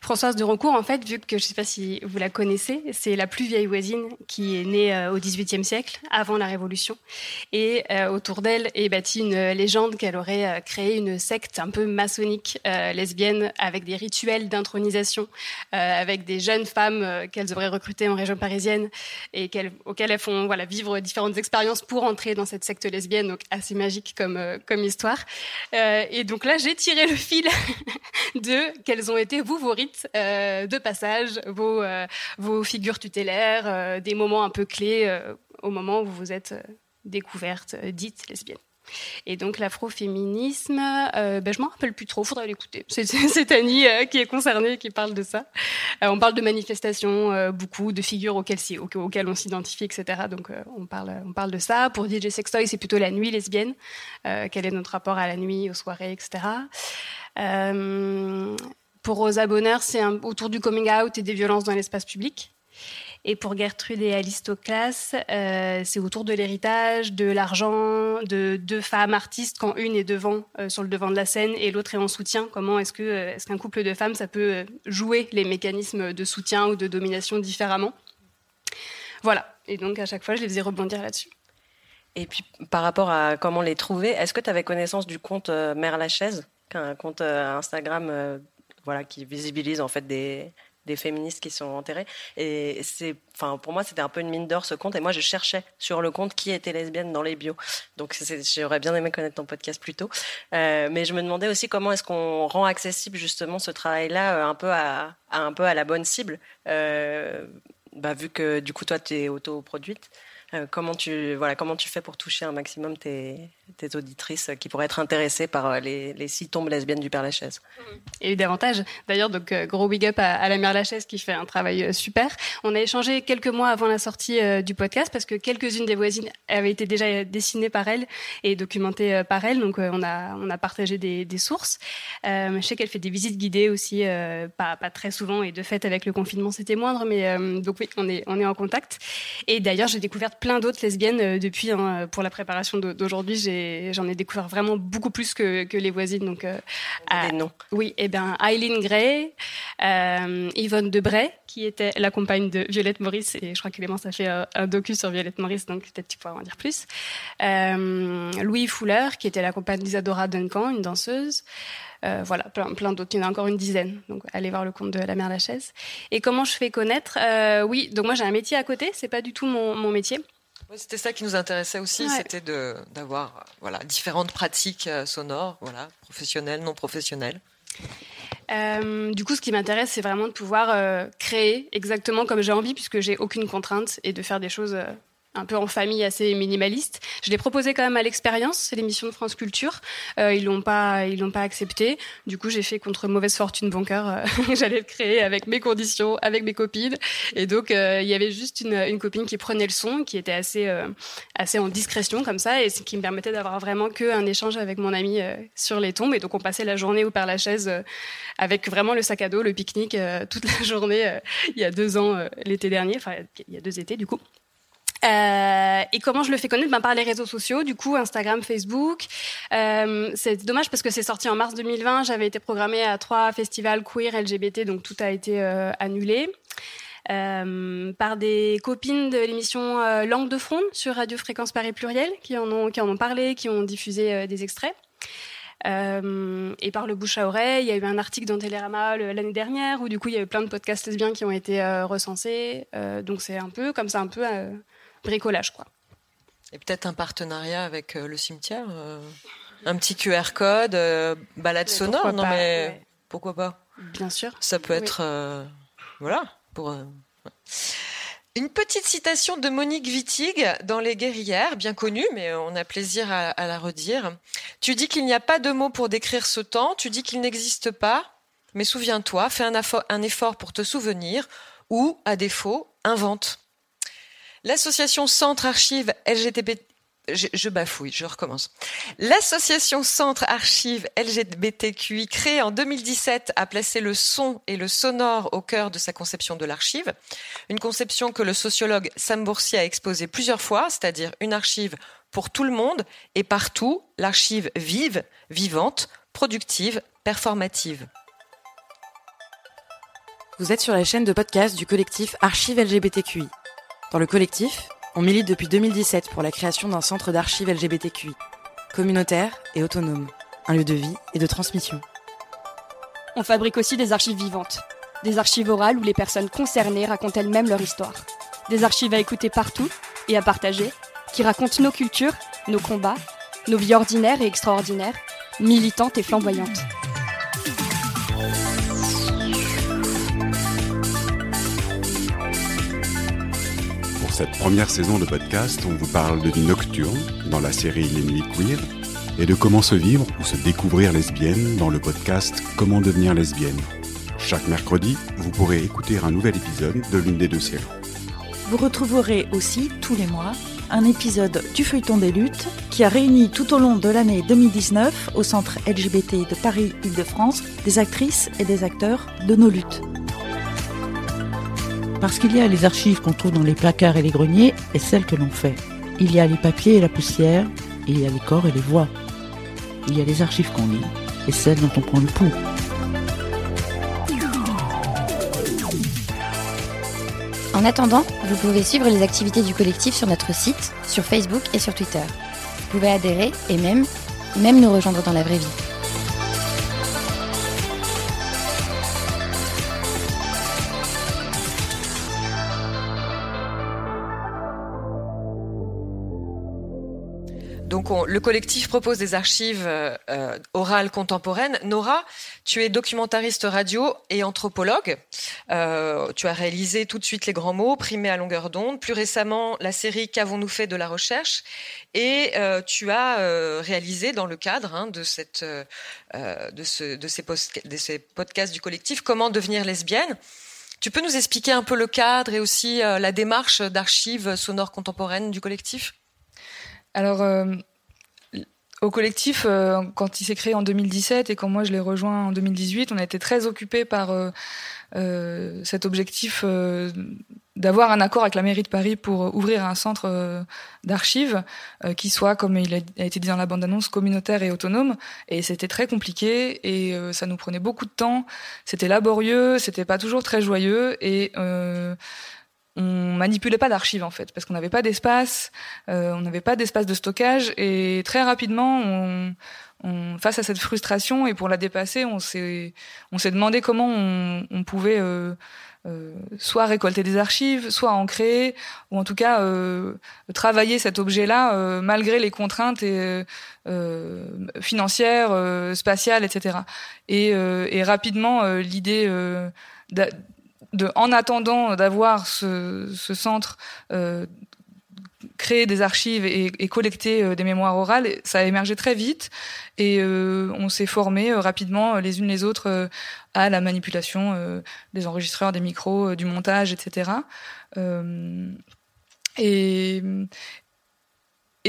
Françoise de Roncourt, en fait, vu que je ne sais pas si vous la connaissez, c'est la plus vieille voisine qui est née euh, au XVIIIe siècle, avant la Révolution. Et euh, autour d'elle est bâtie une légende qu'elle aurait euh, créé une secte un peu maçonnique lesbienne avec des rituels d'intronisation, avec des jeunes femmes qu'elles auraient recrutées en région parisienne et auxquelles elles font voilà, vivre différentes expériences pour entrer dans cette secte lesbienne, donc assez magique comme, comme histoire. et donc là, j'ai tiré le fil de quels ont été, vous, vos rites euh, de passage, vos, euh, figures tutélaires, euh, des moments un peu clés au moment où vous vous êtes découverte, dite lesbienne. Et donc l'afroféminisme, euh, ben, je m'en rappelle plus trop, faudrait l'écouter. C'est Annie qui est concernée, qui parle de ça. on parle de manifestations, beaucoup de figures auxquelles, auxquelles on s'identifie, etc. Donc on, parle, on parle de ça. Pour DJ Sextoy, c'est plutôt la nuit lesbienne. quel est notre rapport à la nuit, aux soirées, etc. Pour Rosa Bonheur, c'est autour du coming out et des violences dans l'espace public. Et pour Gertrude et Alistoclas, euh, c'est autour de l'héritage, de l'argent, de deux femmes artistes quand une est devant, euh, sur le devant de la scène et l'autre est en soutien. Comment est-ce que euh, est-ce qu'un couple de femmes, ça peut jouer les mécanismes de soutien ou de domination différemment? Voilà. Et donc à chaque fois, je les faisais rebondir là-dessus. Et puis par rapport à comment les trouver, est-ce que tu avais connaissance du compte Mère Lachaise, un compte Instagram voilà, qui visibilise en fait des, des féministes qui sont enterrées. Et c'est, enfin, pour moi, c'était un peu une mine d'or ce compte. Et moi, je cherchais sur le compte qui était lesbienne dans les bios. Donc, j'aurais bien aimé connaître ton podcast plus tôt. Euh, mais je me demandais aussi comment est-ce qu'on rend accessible justement ce travail-là euh, un peu à, un peu à la bonne cible. Euh, bah, vu que du coup, toi, tu es autoproduite. Euh, comment tu voilà comment tu fais pour toucher un maximum tes, auditrices qui pourraient être intéressées par euh, les, les six tombes lesbiennes du Père Lachaise? Et davantage. D'ailleurs, donc euh, gros big up à, la Mère Lachaise qui fait un travail super. On a échangé quelques mois avant la sortie du podcast parce que quelques-unes des voisines avaient été déjà dessinées par elle et documentées par elle. Donc on a on a partagé des, des sources. je sais qu'elle fait des visites guidées aussi, pas pas très souvent et de fait avec le confinement c'était moindre, mais donc oui on est on est en contact. Et d'ailleurs j'ai découvert plein d'autres lesbiennes euh, depuis. Hein, pour la préparation d'aujourd'hui, j'en ai, découvert vraiment beaucoup plus que, les voisines. Donc, euh, noms. Oui, et eh ben Eileen Gray, euh, Yvonne Debray, qui était la compagne de Violette Maurice, et je crois que Clémence a fait un, docu sur Violette Maurice, donc peut-être tu pourras en dire plus. Louis Fuller, qui était la compagne d'Isadora Duncan, une danseuse. Voilà, plein, plein d'autres. Il y en a encore une dizaine. Donc, allez voir le compte de la mère Lachaise. Et comment je fais connaître Oui, donc moi j'ai un métier à côté. C'est pas du tout mon, mon métier c'était ça qui nous intéressait aussi, c'était d'avoir voilà différentes pratiques euh, sonores, voilà professionnelles, non professionnelles. Euh, du coup, ce qui m'intéresse, c'est vraiment de pouvoir euh, créer exactement comme j'ai envie, puisque j'ai aucune contrainte, et de faire des choses un peu en famille assez minimaliste. Je l'ai proposé quand même à l'expérience, c'est l'émission de France Culture. Euh, ils l'ont pas, ils l'ont pas accepté. Du coup, j'ai fait contre mauvaise fortune bon cœur. Euh, J'allais le créer avec mes conditions, avec mes copines. Et donc, euh, il y avait juste une, copine qui prenait le son, qui était assez, assez en discrétion comme ça, et qui me permettait d'avoir vraiment que un échange avec mon ami sur les tombes. Et donc, on passait la journée au Père Lachaise avec vraiment le sac à dos, le pique-nique toute la journée. il y a deux ans, l'été dernier, enfin il y a deux étés du coup. Euh, et comment je le fais connaître? Ben, Par les réseaux sociaux, du coup, Instagram, Facebook. Euh, c'est dommage parce que c'est sorti en mars 2020. J'avais été programmée à trois festivals queer LGBT, donc tout a été euh, annulé. Euh, par des copines de l'émission euh, Langue de Fronde sur Radio Fréquence Paris Pluriel qui en ont, qui en ont parlé, qui ont diffusé euh, des extraits. Euh, et par le bouche à oreille, il y a eu un article dans Télérama l'année dernière où du coup il y a eu plein de podcasts lesbiens qui ont été euh, recensés. Euh, donc c'est un peu comme ça, un peu bricolage quoi. Et peut-être un partenariat avec le cimetière, un petit QR code, balade mais sonore, non pas, mais ouais. pourquoi pas Bien sûr. Ça peut être, oui. voilà, pour. Une petite citation de Monique Wittig dans Les Guerrières, bien connue, mais on a plaisir à, à la redire. Tu dis qu'il n'y a pas de mots pour décrire ce temps, tu dis qu'il n'existe pas, mais souviens-toi, fais un un effort pour te souvenir, ou, à défaut, invente. L'association Centre Archives LGBT, je, bafouille, je recommence. L'association Centre Archives LGBTQI, créée en 2017, a placé le son et le sonore au cœur de sa conception de l'archive. Une conception que le sociologue Sam Boursier a exposée plusieurs fois, c'est-à-dire une archive pour tout le monde et partout, l'archive vive, vivante, productive, performative. Vous êtes sur la chaîne de podcast du collectif Archives LGBTQI. Dans le collectif, on milite depuis 2017 pour la création d'un centre d'archives LGBTQI, communautaire et autonome, un lieu de vie et de transmission. On fabrique aussi des archives vivantes, des archives orales où les personnes concernées racontent elles-mêmes leur histoire, des archives à écouter partout et à partager, qui racontent nos cultures, nos combats, nos vies ordinaires et extraordinaires, militantes et flamboyantes. Cette première saison de podcast, on vous parle de vie nocturne dans la série Les Queer et de comment se vivre ou se découvrir lesbienne dans le podcast Comment devenir lesbienne. Chaque mercredi, vous pourrez écouter un nouvel épisode de l'une des deux séries. Vous retrouverez aussi tous les mois un épisode du feuilleton des luttes qui a réuni tout au long de l'année 2019 au centre LGBT de Paris-Île-de-France des actrices et des acteurs de nos luttes. Parce qu'il y a les archives qu'on trouve dans les placards et les greniers et celles que l'on fait. Il y a les papiers et la poussière, et il y a les corps et les voix. Il y a les archives qu'on lit et celles dont on prend le pouls. En attendant, vous pouvez suivre les activités du collectif sur notre site, sur Facebook et sur Twitter. Vous pouvez adhérer et même, même nous rejoindre dans la vraie vie. Le collectif propose des archives euh, orales contemporaines. Nora, tu es documentariste radio et anthropologue. Euh, tu as réalisé tout de suite les grands mots, primé à longueur d'onde. Plus récemment, la série Qu'avons-nous fait de la recherche Et euh, tu as euh, réalisé dans le cadre hein, de, cette, de, ce, de, ces podcasts du collectif Comment devenir lesbienne. Tu peux nous expliquer un peu le cadre et aussi la démarche d'archives sonores contemporaines du collectif? Alors, euh, au collectif, euh, quand il s'est créé en 2017 et quand moi je l'ai rejoint en 2018, on a été très occupés par euh, cet objectif d'avoir un accord avec la mairie de Paris pour ouvrir un centre d'archives qui soit, comme il a été dit dans la bande-annonce, communautaire et autonome. Et c'était très compliqué et ça nous prenait beaucoup de temps. C'était laborieux, c'était pas toujours très joyeux et on manipulait pas d'archives en fait parce qu'on n'avait pas d'espace, euh, on n'avait pas d'espace de stockage et très rapidement on, on, face à cette frustration et pour la dépasser, on s'est on s'est demandé comment on, on pouvait euh, euh, soit récolter des archives, soit en créer, ou en tout cas euh, travailler cet objet-là euh, malgré les contraintes et, euh, financières, spatiales, etc. Et, et rapidement, l'idée en attendant d'avoir ce, ce, centre, euh, créer des archives et, et collecter euh, des mémoires orales, ça a émergé très vite et euh, on s'est formé euh, rapidement les unes les autres à la manipulation des enregistreurs, des micros, du montage, etc. et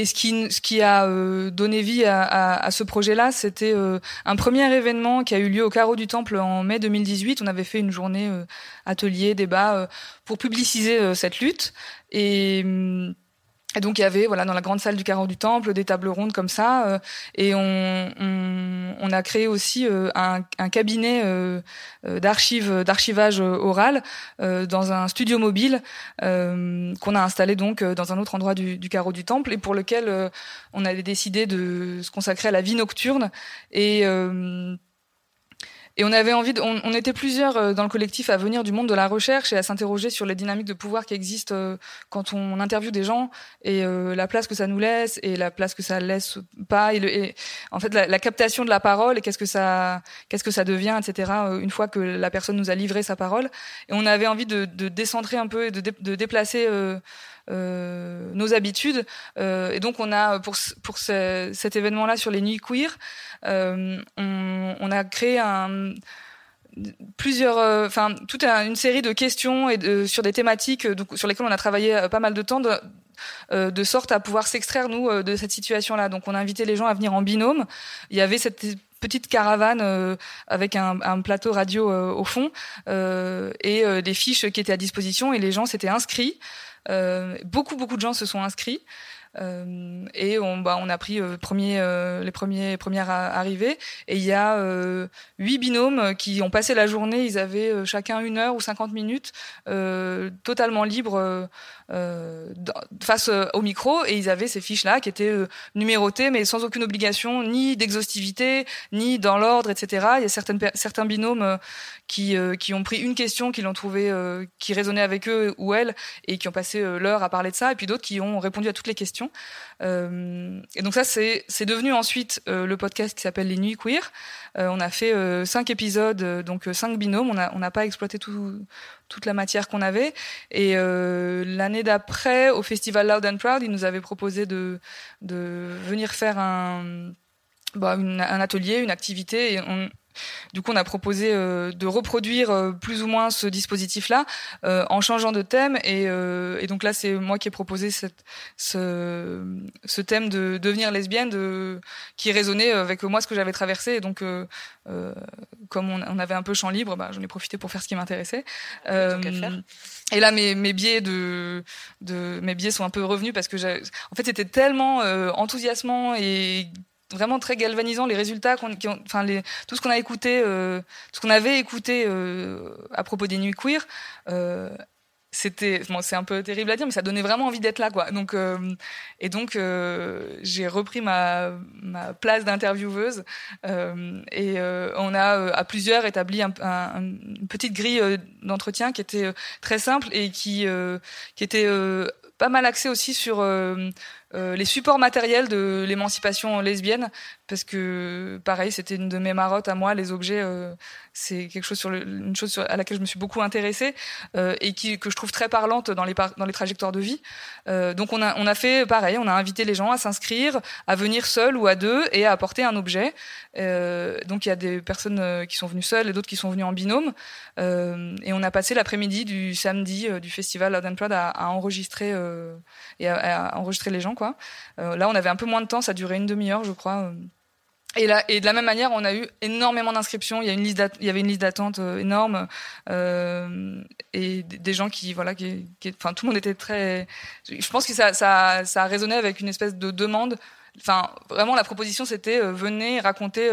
et ce qui, a donné vie à, ce projet-là, c'était un premier événement qui a eu lieu au Carreau du Temple en mai 2018. On avait fait une journée atelier, débat pour publiciser cette lutte. Hum, et donc il y avait voilà dans la grande salle du carreau du temple des tables rondes comme ça euh, et on, on, on, a créé aussi euh, un, un, cabinet euh, d'archives d'archivage oral dans un studio mobile qu'on a installé donc dans un autre endroit du, du carreau du temple et pour lequel on avait décidé de se consacrer à la vie nocturne. Et et on avait envie, de, on, on, était plusieurs euh, dans le collectif à venir du monde de la recherche et à s'interroger sur les dynamiques de pouvoir qui existent euh, quand on interviewe des gens et euh, la place que ça nous laisse et la place que ça laisse pas et, le, et en fait la, la, captation de la parole et qu'est-ce que ça, qu'est-ce que ça devient, etc. Une fois que la personne nous a livré sa parole et on avait envie de, de décentrer un peu et de, de déplacer euh, nos habitudes. Euh, et donc on a pour pour ce, cet événement-là sur les nuits queer, euh, on, a créé plusieurs, enfin toute une série de questions et de, sur des thématiques donc, sur lesquelles on a travaillé pas mal de temps. De, de sorte à pouvoir s'extraire nous de cette situation-là. Donc on a invité les gens à venir en binôme. Il y avait cette petite caravane avec un, plateau radio au fond et des fiches qui étaient à disposition et les gens s'étaient inscrits. Beaucoup beaucoup de gens se sont inscrits. Euh, et on, bah, on a pris euh, euh, les premiers, premières arrivées. Et il y a huit binômes qui ont passé la journée. Ils avaient chacun une heure ou 50 minutes, totalement libres face au micro. Et ils avaient ces fiches-là qui étaient numérotées, mais sans aucune obligation, ni d'exhaustivité, ni dans l'ordre, etc. Il y a certains binômes qui, qui ont pris une question, qui l'ont trouvé, qui résonnait avec eux ou elles, et qui ont passé l'heure à parler de ça. Et puis d'autres qui ont répondu à toutes les questions. Euh, et donc ça, c'est devenu ensuite euh, le podcast qui s'appelle Les Nuits Queer. Euh, on a fait cinq épisodes, donc cinq binômes. On n'a pas exploité tout, toute la matière qu'on avait. Et l'année d'après, au festival Loud and Proud, ils nous avaient proposé de, venir faire un, bah, un atelier, une activité. Du coup, on a proposé euh, de reproduire euh, plus ou moins ce dispositif-là euh, en changeant de thème. Et, et donc là, c'est moi qui ai proposé cette, ce, ce, thème de devenir lesbienne, de, qui résonnait avec moi ce que j'avais traversé. Et donc, comme on, on, avait un peu champ libre, bah, j'en ai profité pour faire ce qui m'intéressait. Et là, mes, mes biais de, de, mes biais sont un peu revenus parce que, en fait, c'était tellement enthousiasmant et vraiment très galvanisant les résultats qu'on enfin les tout ce qu'on a écouté euh, ce qu'on avait écouté euh, à propos des nuits queer euh, c'était bon, c'est un peu terrible à dire mais ça donnait vraiment envie d'être là quoi. Donc euh, et donc euh, j'ai repris ma ma place d'intervieweuse et on a à plusieurs établi un, un, une petite grille d'entretien qui était très simple et qui qui était pas mal axée aussi sur euh, les supports matériels de l'émancipation lesbienne, parce que pareil, c'était une de mes marottes à moi, les objets, euh, c'est quelque chose sur le, une chose sur, à laquelle je me suis beaucoup intéressée euh, et qui, que je trouve très parlante dans les, dans les trajectoires de vie. Euh, donc on a, on a fait pareil, on a invité les gens à s'inscrire, à venir seuls ou à deux et à apporter un objet. donc il y a des personnes qui sont venues seules et d'autres qui sont venues en binôme. et on a passé l'après-midi du samedi du festival Loud and Proud à, à enregistrer et à, à enregistrer les gens. Euh, là, on avait un peu moins de temps, ça durait une demi-heure, je crois. Et, là, et de la même manière, on a eu énormément d'inscriptions. Il y a une liste, il y avait une liste d'attente euh, énorme euh, et des gens qui, voilà, qui, enfin, tout le monde était très. Je pense que ça, ça, ça a résonné avec une espèce de demande. Enfin, vraiment, la proposition, c'était venez raconter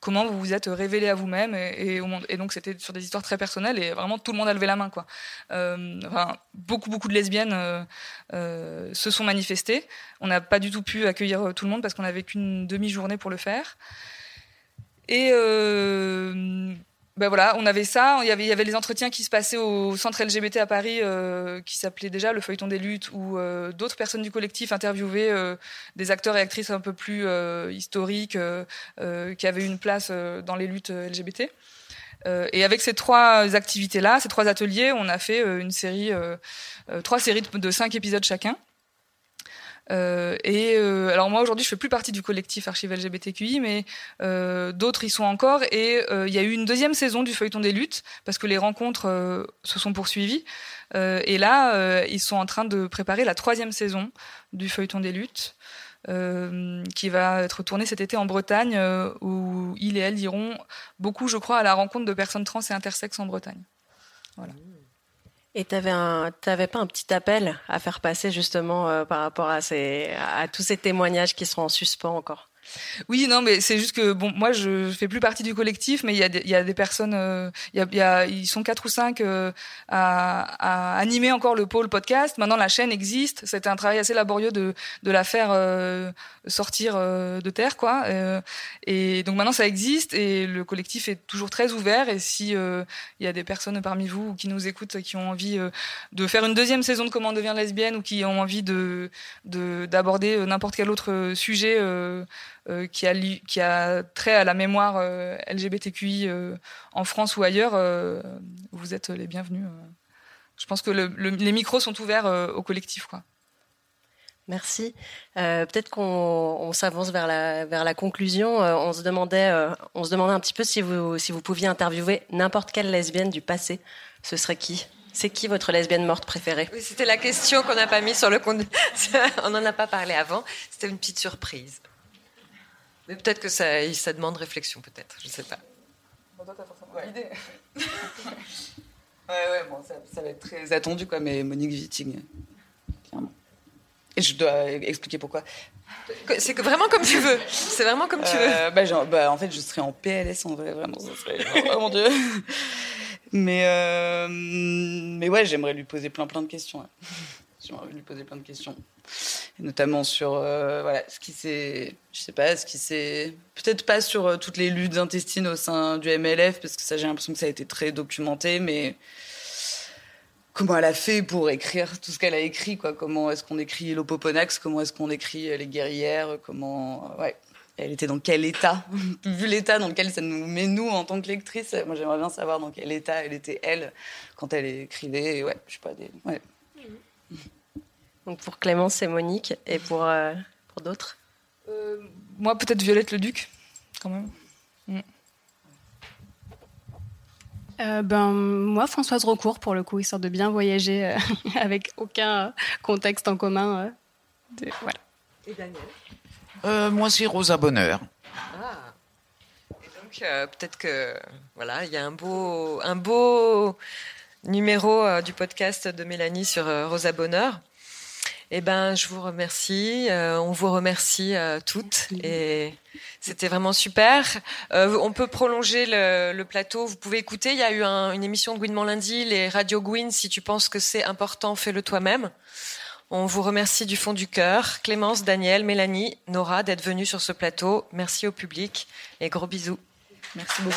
comment vous vous êtes révélé à vous-même et, donc c'était sur des histoires très personnelles et vraiment tout le monde a levé la main quoi. Euh, beaucoup beaucoup de lesbiennes euh, euh, se sont manifestées. On n'a pas du tout pu accueillir tout le monde parce qu'on n'avait qu'une demi-journée pour le faire. Et ben voilà, on avait ça. Il y avait, y avait les entretiens qui se passaient au centre LGBT à Paris, euh, qui s'appelait déjà le feuilleton des luttes, où euh, d'autres personnes du collectif interviewaient euh, des acteurs et actrices un peu plus euh, historiques, qui avaient une place dans les luttes LGBT. et avec ces trois activités-là, ces trois ateliers, on a fait une série, trois séries de cinq épisodes chacun. Euh, et euh, alors moi aujourd'hui je fais plus partie du collectif Archive LGBTQI, mais euh, d'autres y sont encore. Et il y a eu une deuxième saison du feuilleton des luttes parce que les rencontres se sont poursuivies. et là ils sont en train de préparer la troisième saison du feuilleton des luttes. qui va être tournée cet été en Bretagne, où il et elle iront beaucoup, je crois, à la rencontre de personnes trans et intersexes en Bretagne. Voilà. Et tu n'avais pas un petit appel à faire passer justement euh, par rapport à, ces, à tous ces témoignages qui sont en suspens encore? Oui, non, mais c'est juste que bon, moi je fais plus partie du collectif, mais il y a des, y a des personnes, euh, il, y a, ils sont quatre ou cinq euh, à, animer encore le pôle podcast. Maintenant la chaîne existe. C'était un travail assez laborieux de, la faire euh, sortir de terre, quoi. et donc maintenant ça existe et le collectif est toujours très ouvert. Et si il y a des personnes parmi vous qui nous écoutent qui ont envie de faire une deuxième saison de Comment devient lesbienne ou qui ont envie de d'aborder n'importe quel autre sujet euh, qui, a, qui a trait à la mémoire euh, LGBTQI euh, en France ou ailleurs, vous êtes les bienvenus. Je pense que les micros sont ouverts au collectif. Quoi. Merci. Peut-être qu'on s'avance vers la, vers la conclusion. on, se demandait, on se demandait un petit peu si vous, si vous pouviez interviewer n'importe quelle lesbienne du passé. Ce serait qui? C'est qui votre lesbienne morte préférée? Oui, C'était la question qu'on n'a pas mis sur le compte. on n'en a pas parlé avant. C'était une petite surprise. Mais peut-être que ça, ça demande réflexion, peut-être. Je ne sais pas. Bon, toi, t'as forcément ouais. idée. ouais, ouais, bon, ça, ça, va être très attendu, quoi, mais Monique Witting, clairement. Et je dois expliquer pourquoi. C'est vraiment comme tu veux. C'est vraiment comme tu veux. Euh, bah, genre, bah, en fait, je serais en PLS en vrai, vraiment. Ça serait. oh mon dieu. Mais, euh, mais ouais, j'aimerais lui poser plein, plein de questions. J'aimerais lui poser plein de questions notamment sur euh, voilà ce qui s'est je sais pas ce qui s'est peut-être pas sur euh, toutes les luttes intestines au sein du MLF parce que ça j'ai l'impression que ça a été très documenté mais comment elle a fait pour écrire tout ce qu'elle a écrit quoi? Comment est-ce qu'on écrit l'Opoponax? Comment est-ce qu'on écrit les guerrières? Comment ouais. Elle était dans quel état? Vu l'état dans lequel ça nous met nous en tant que lectrice moi j'aimerais bien savoir dans quel état elle était elle quand elle écrivait ouais je sais pas ouais donc pour Clémence, c'est Monique. Et pour, euh, pour d'autres euh, Moi, peut-être Violette le Duc, quand même. Mm. Euh, ben, moi, Françoise Recourt, pour le coup, histoire de bien voyager avec aucun contexte en commun. voilà. Et Daniel? Moi, c'est Rosa Bonheur. Ah. Et donc, peut-être que, voilà, il y a un beau, un beau numéro du podcast de Mélanie sur Rosa Bonheur. Eh ben, je vous remercie. Euh, on vous remercie euh, toutes et c'était vraiment super. Euh, on peut prolonger le, plateau. Vous pouvez écouter. Il y a eu une émission de Gouinement lundi, les Radio Gwyn. Si tu penses que c'est important, fais-le toi-même. On vous remercie du fond du cœur. Clémence, Daniel, Mélanie, Nora d'être venus sur ce plateau. Merci au public et gros bisous. Merci beaucoup.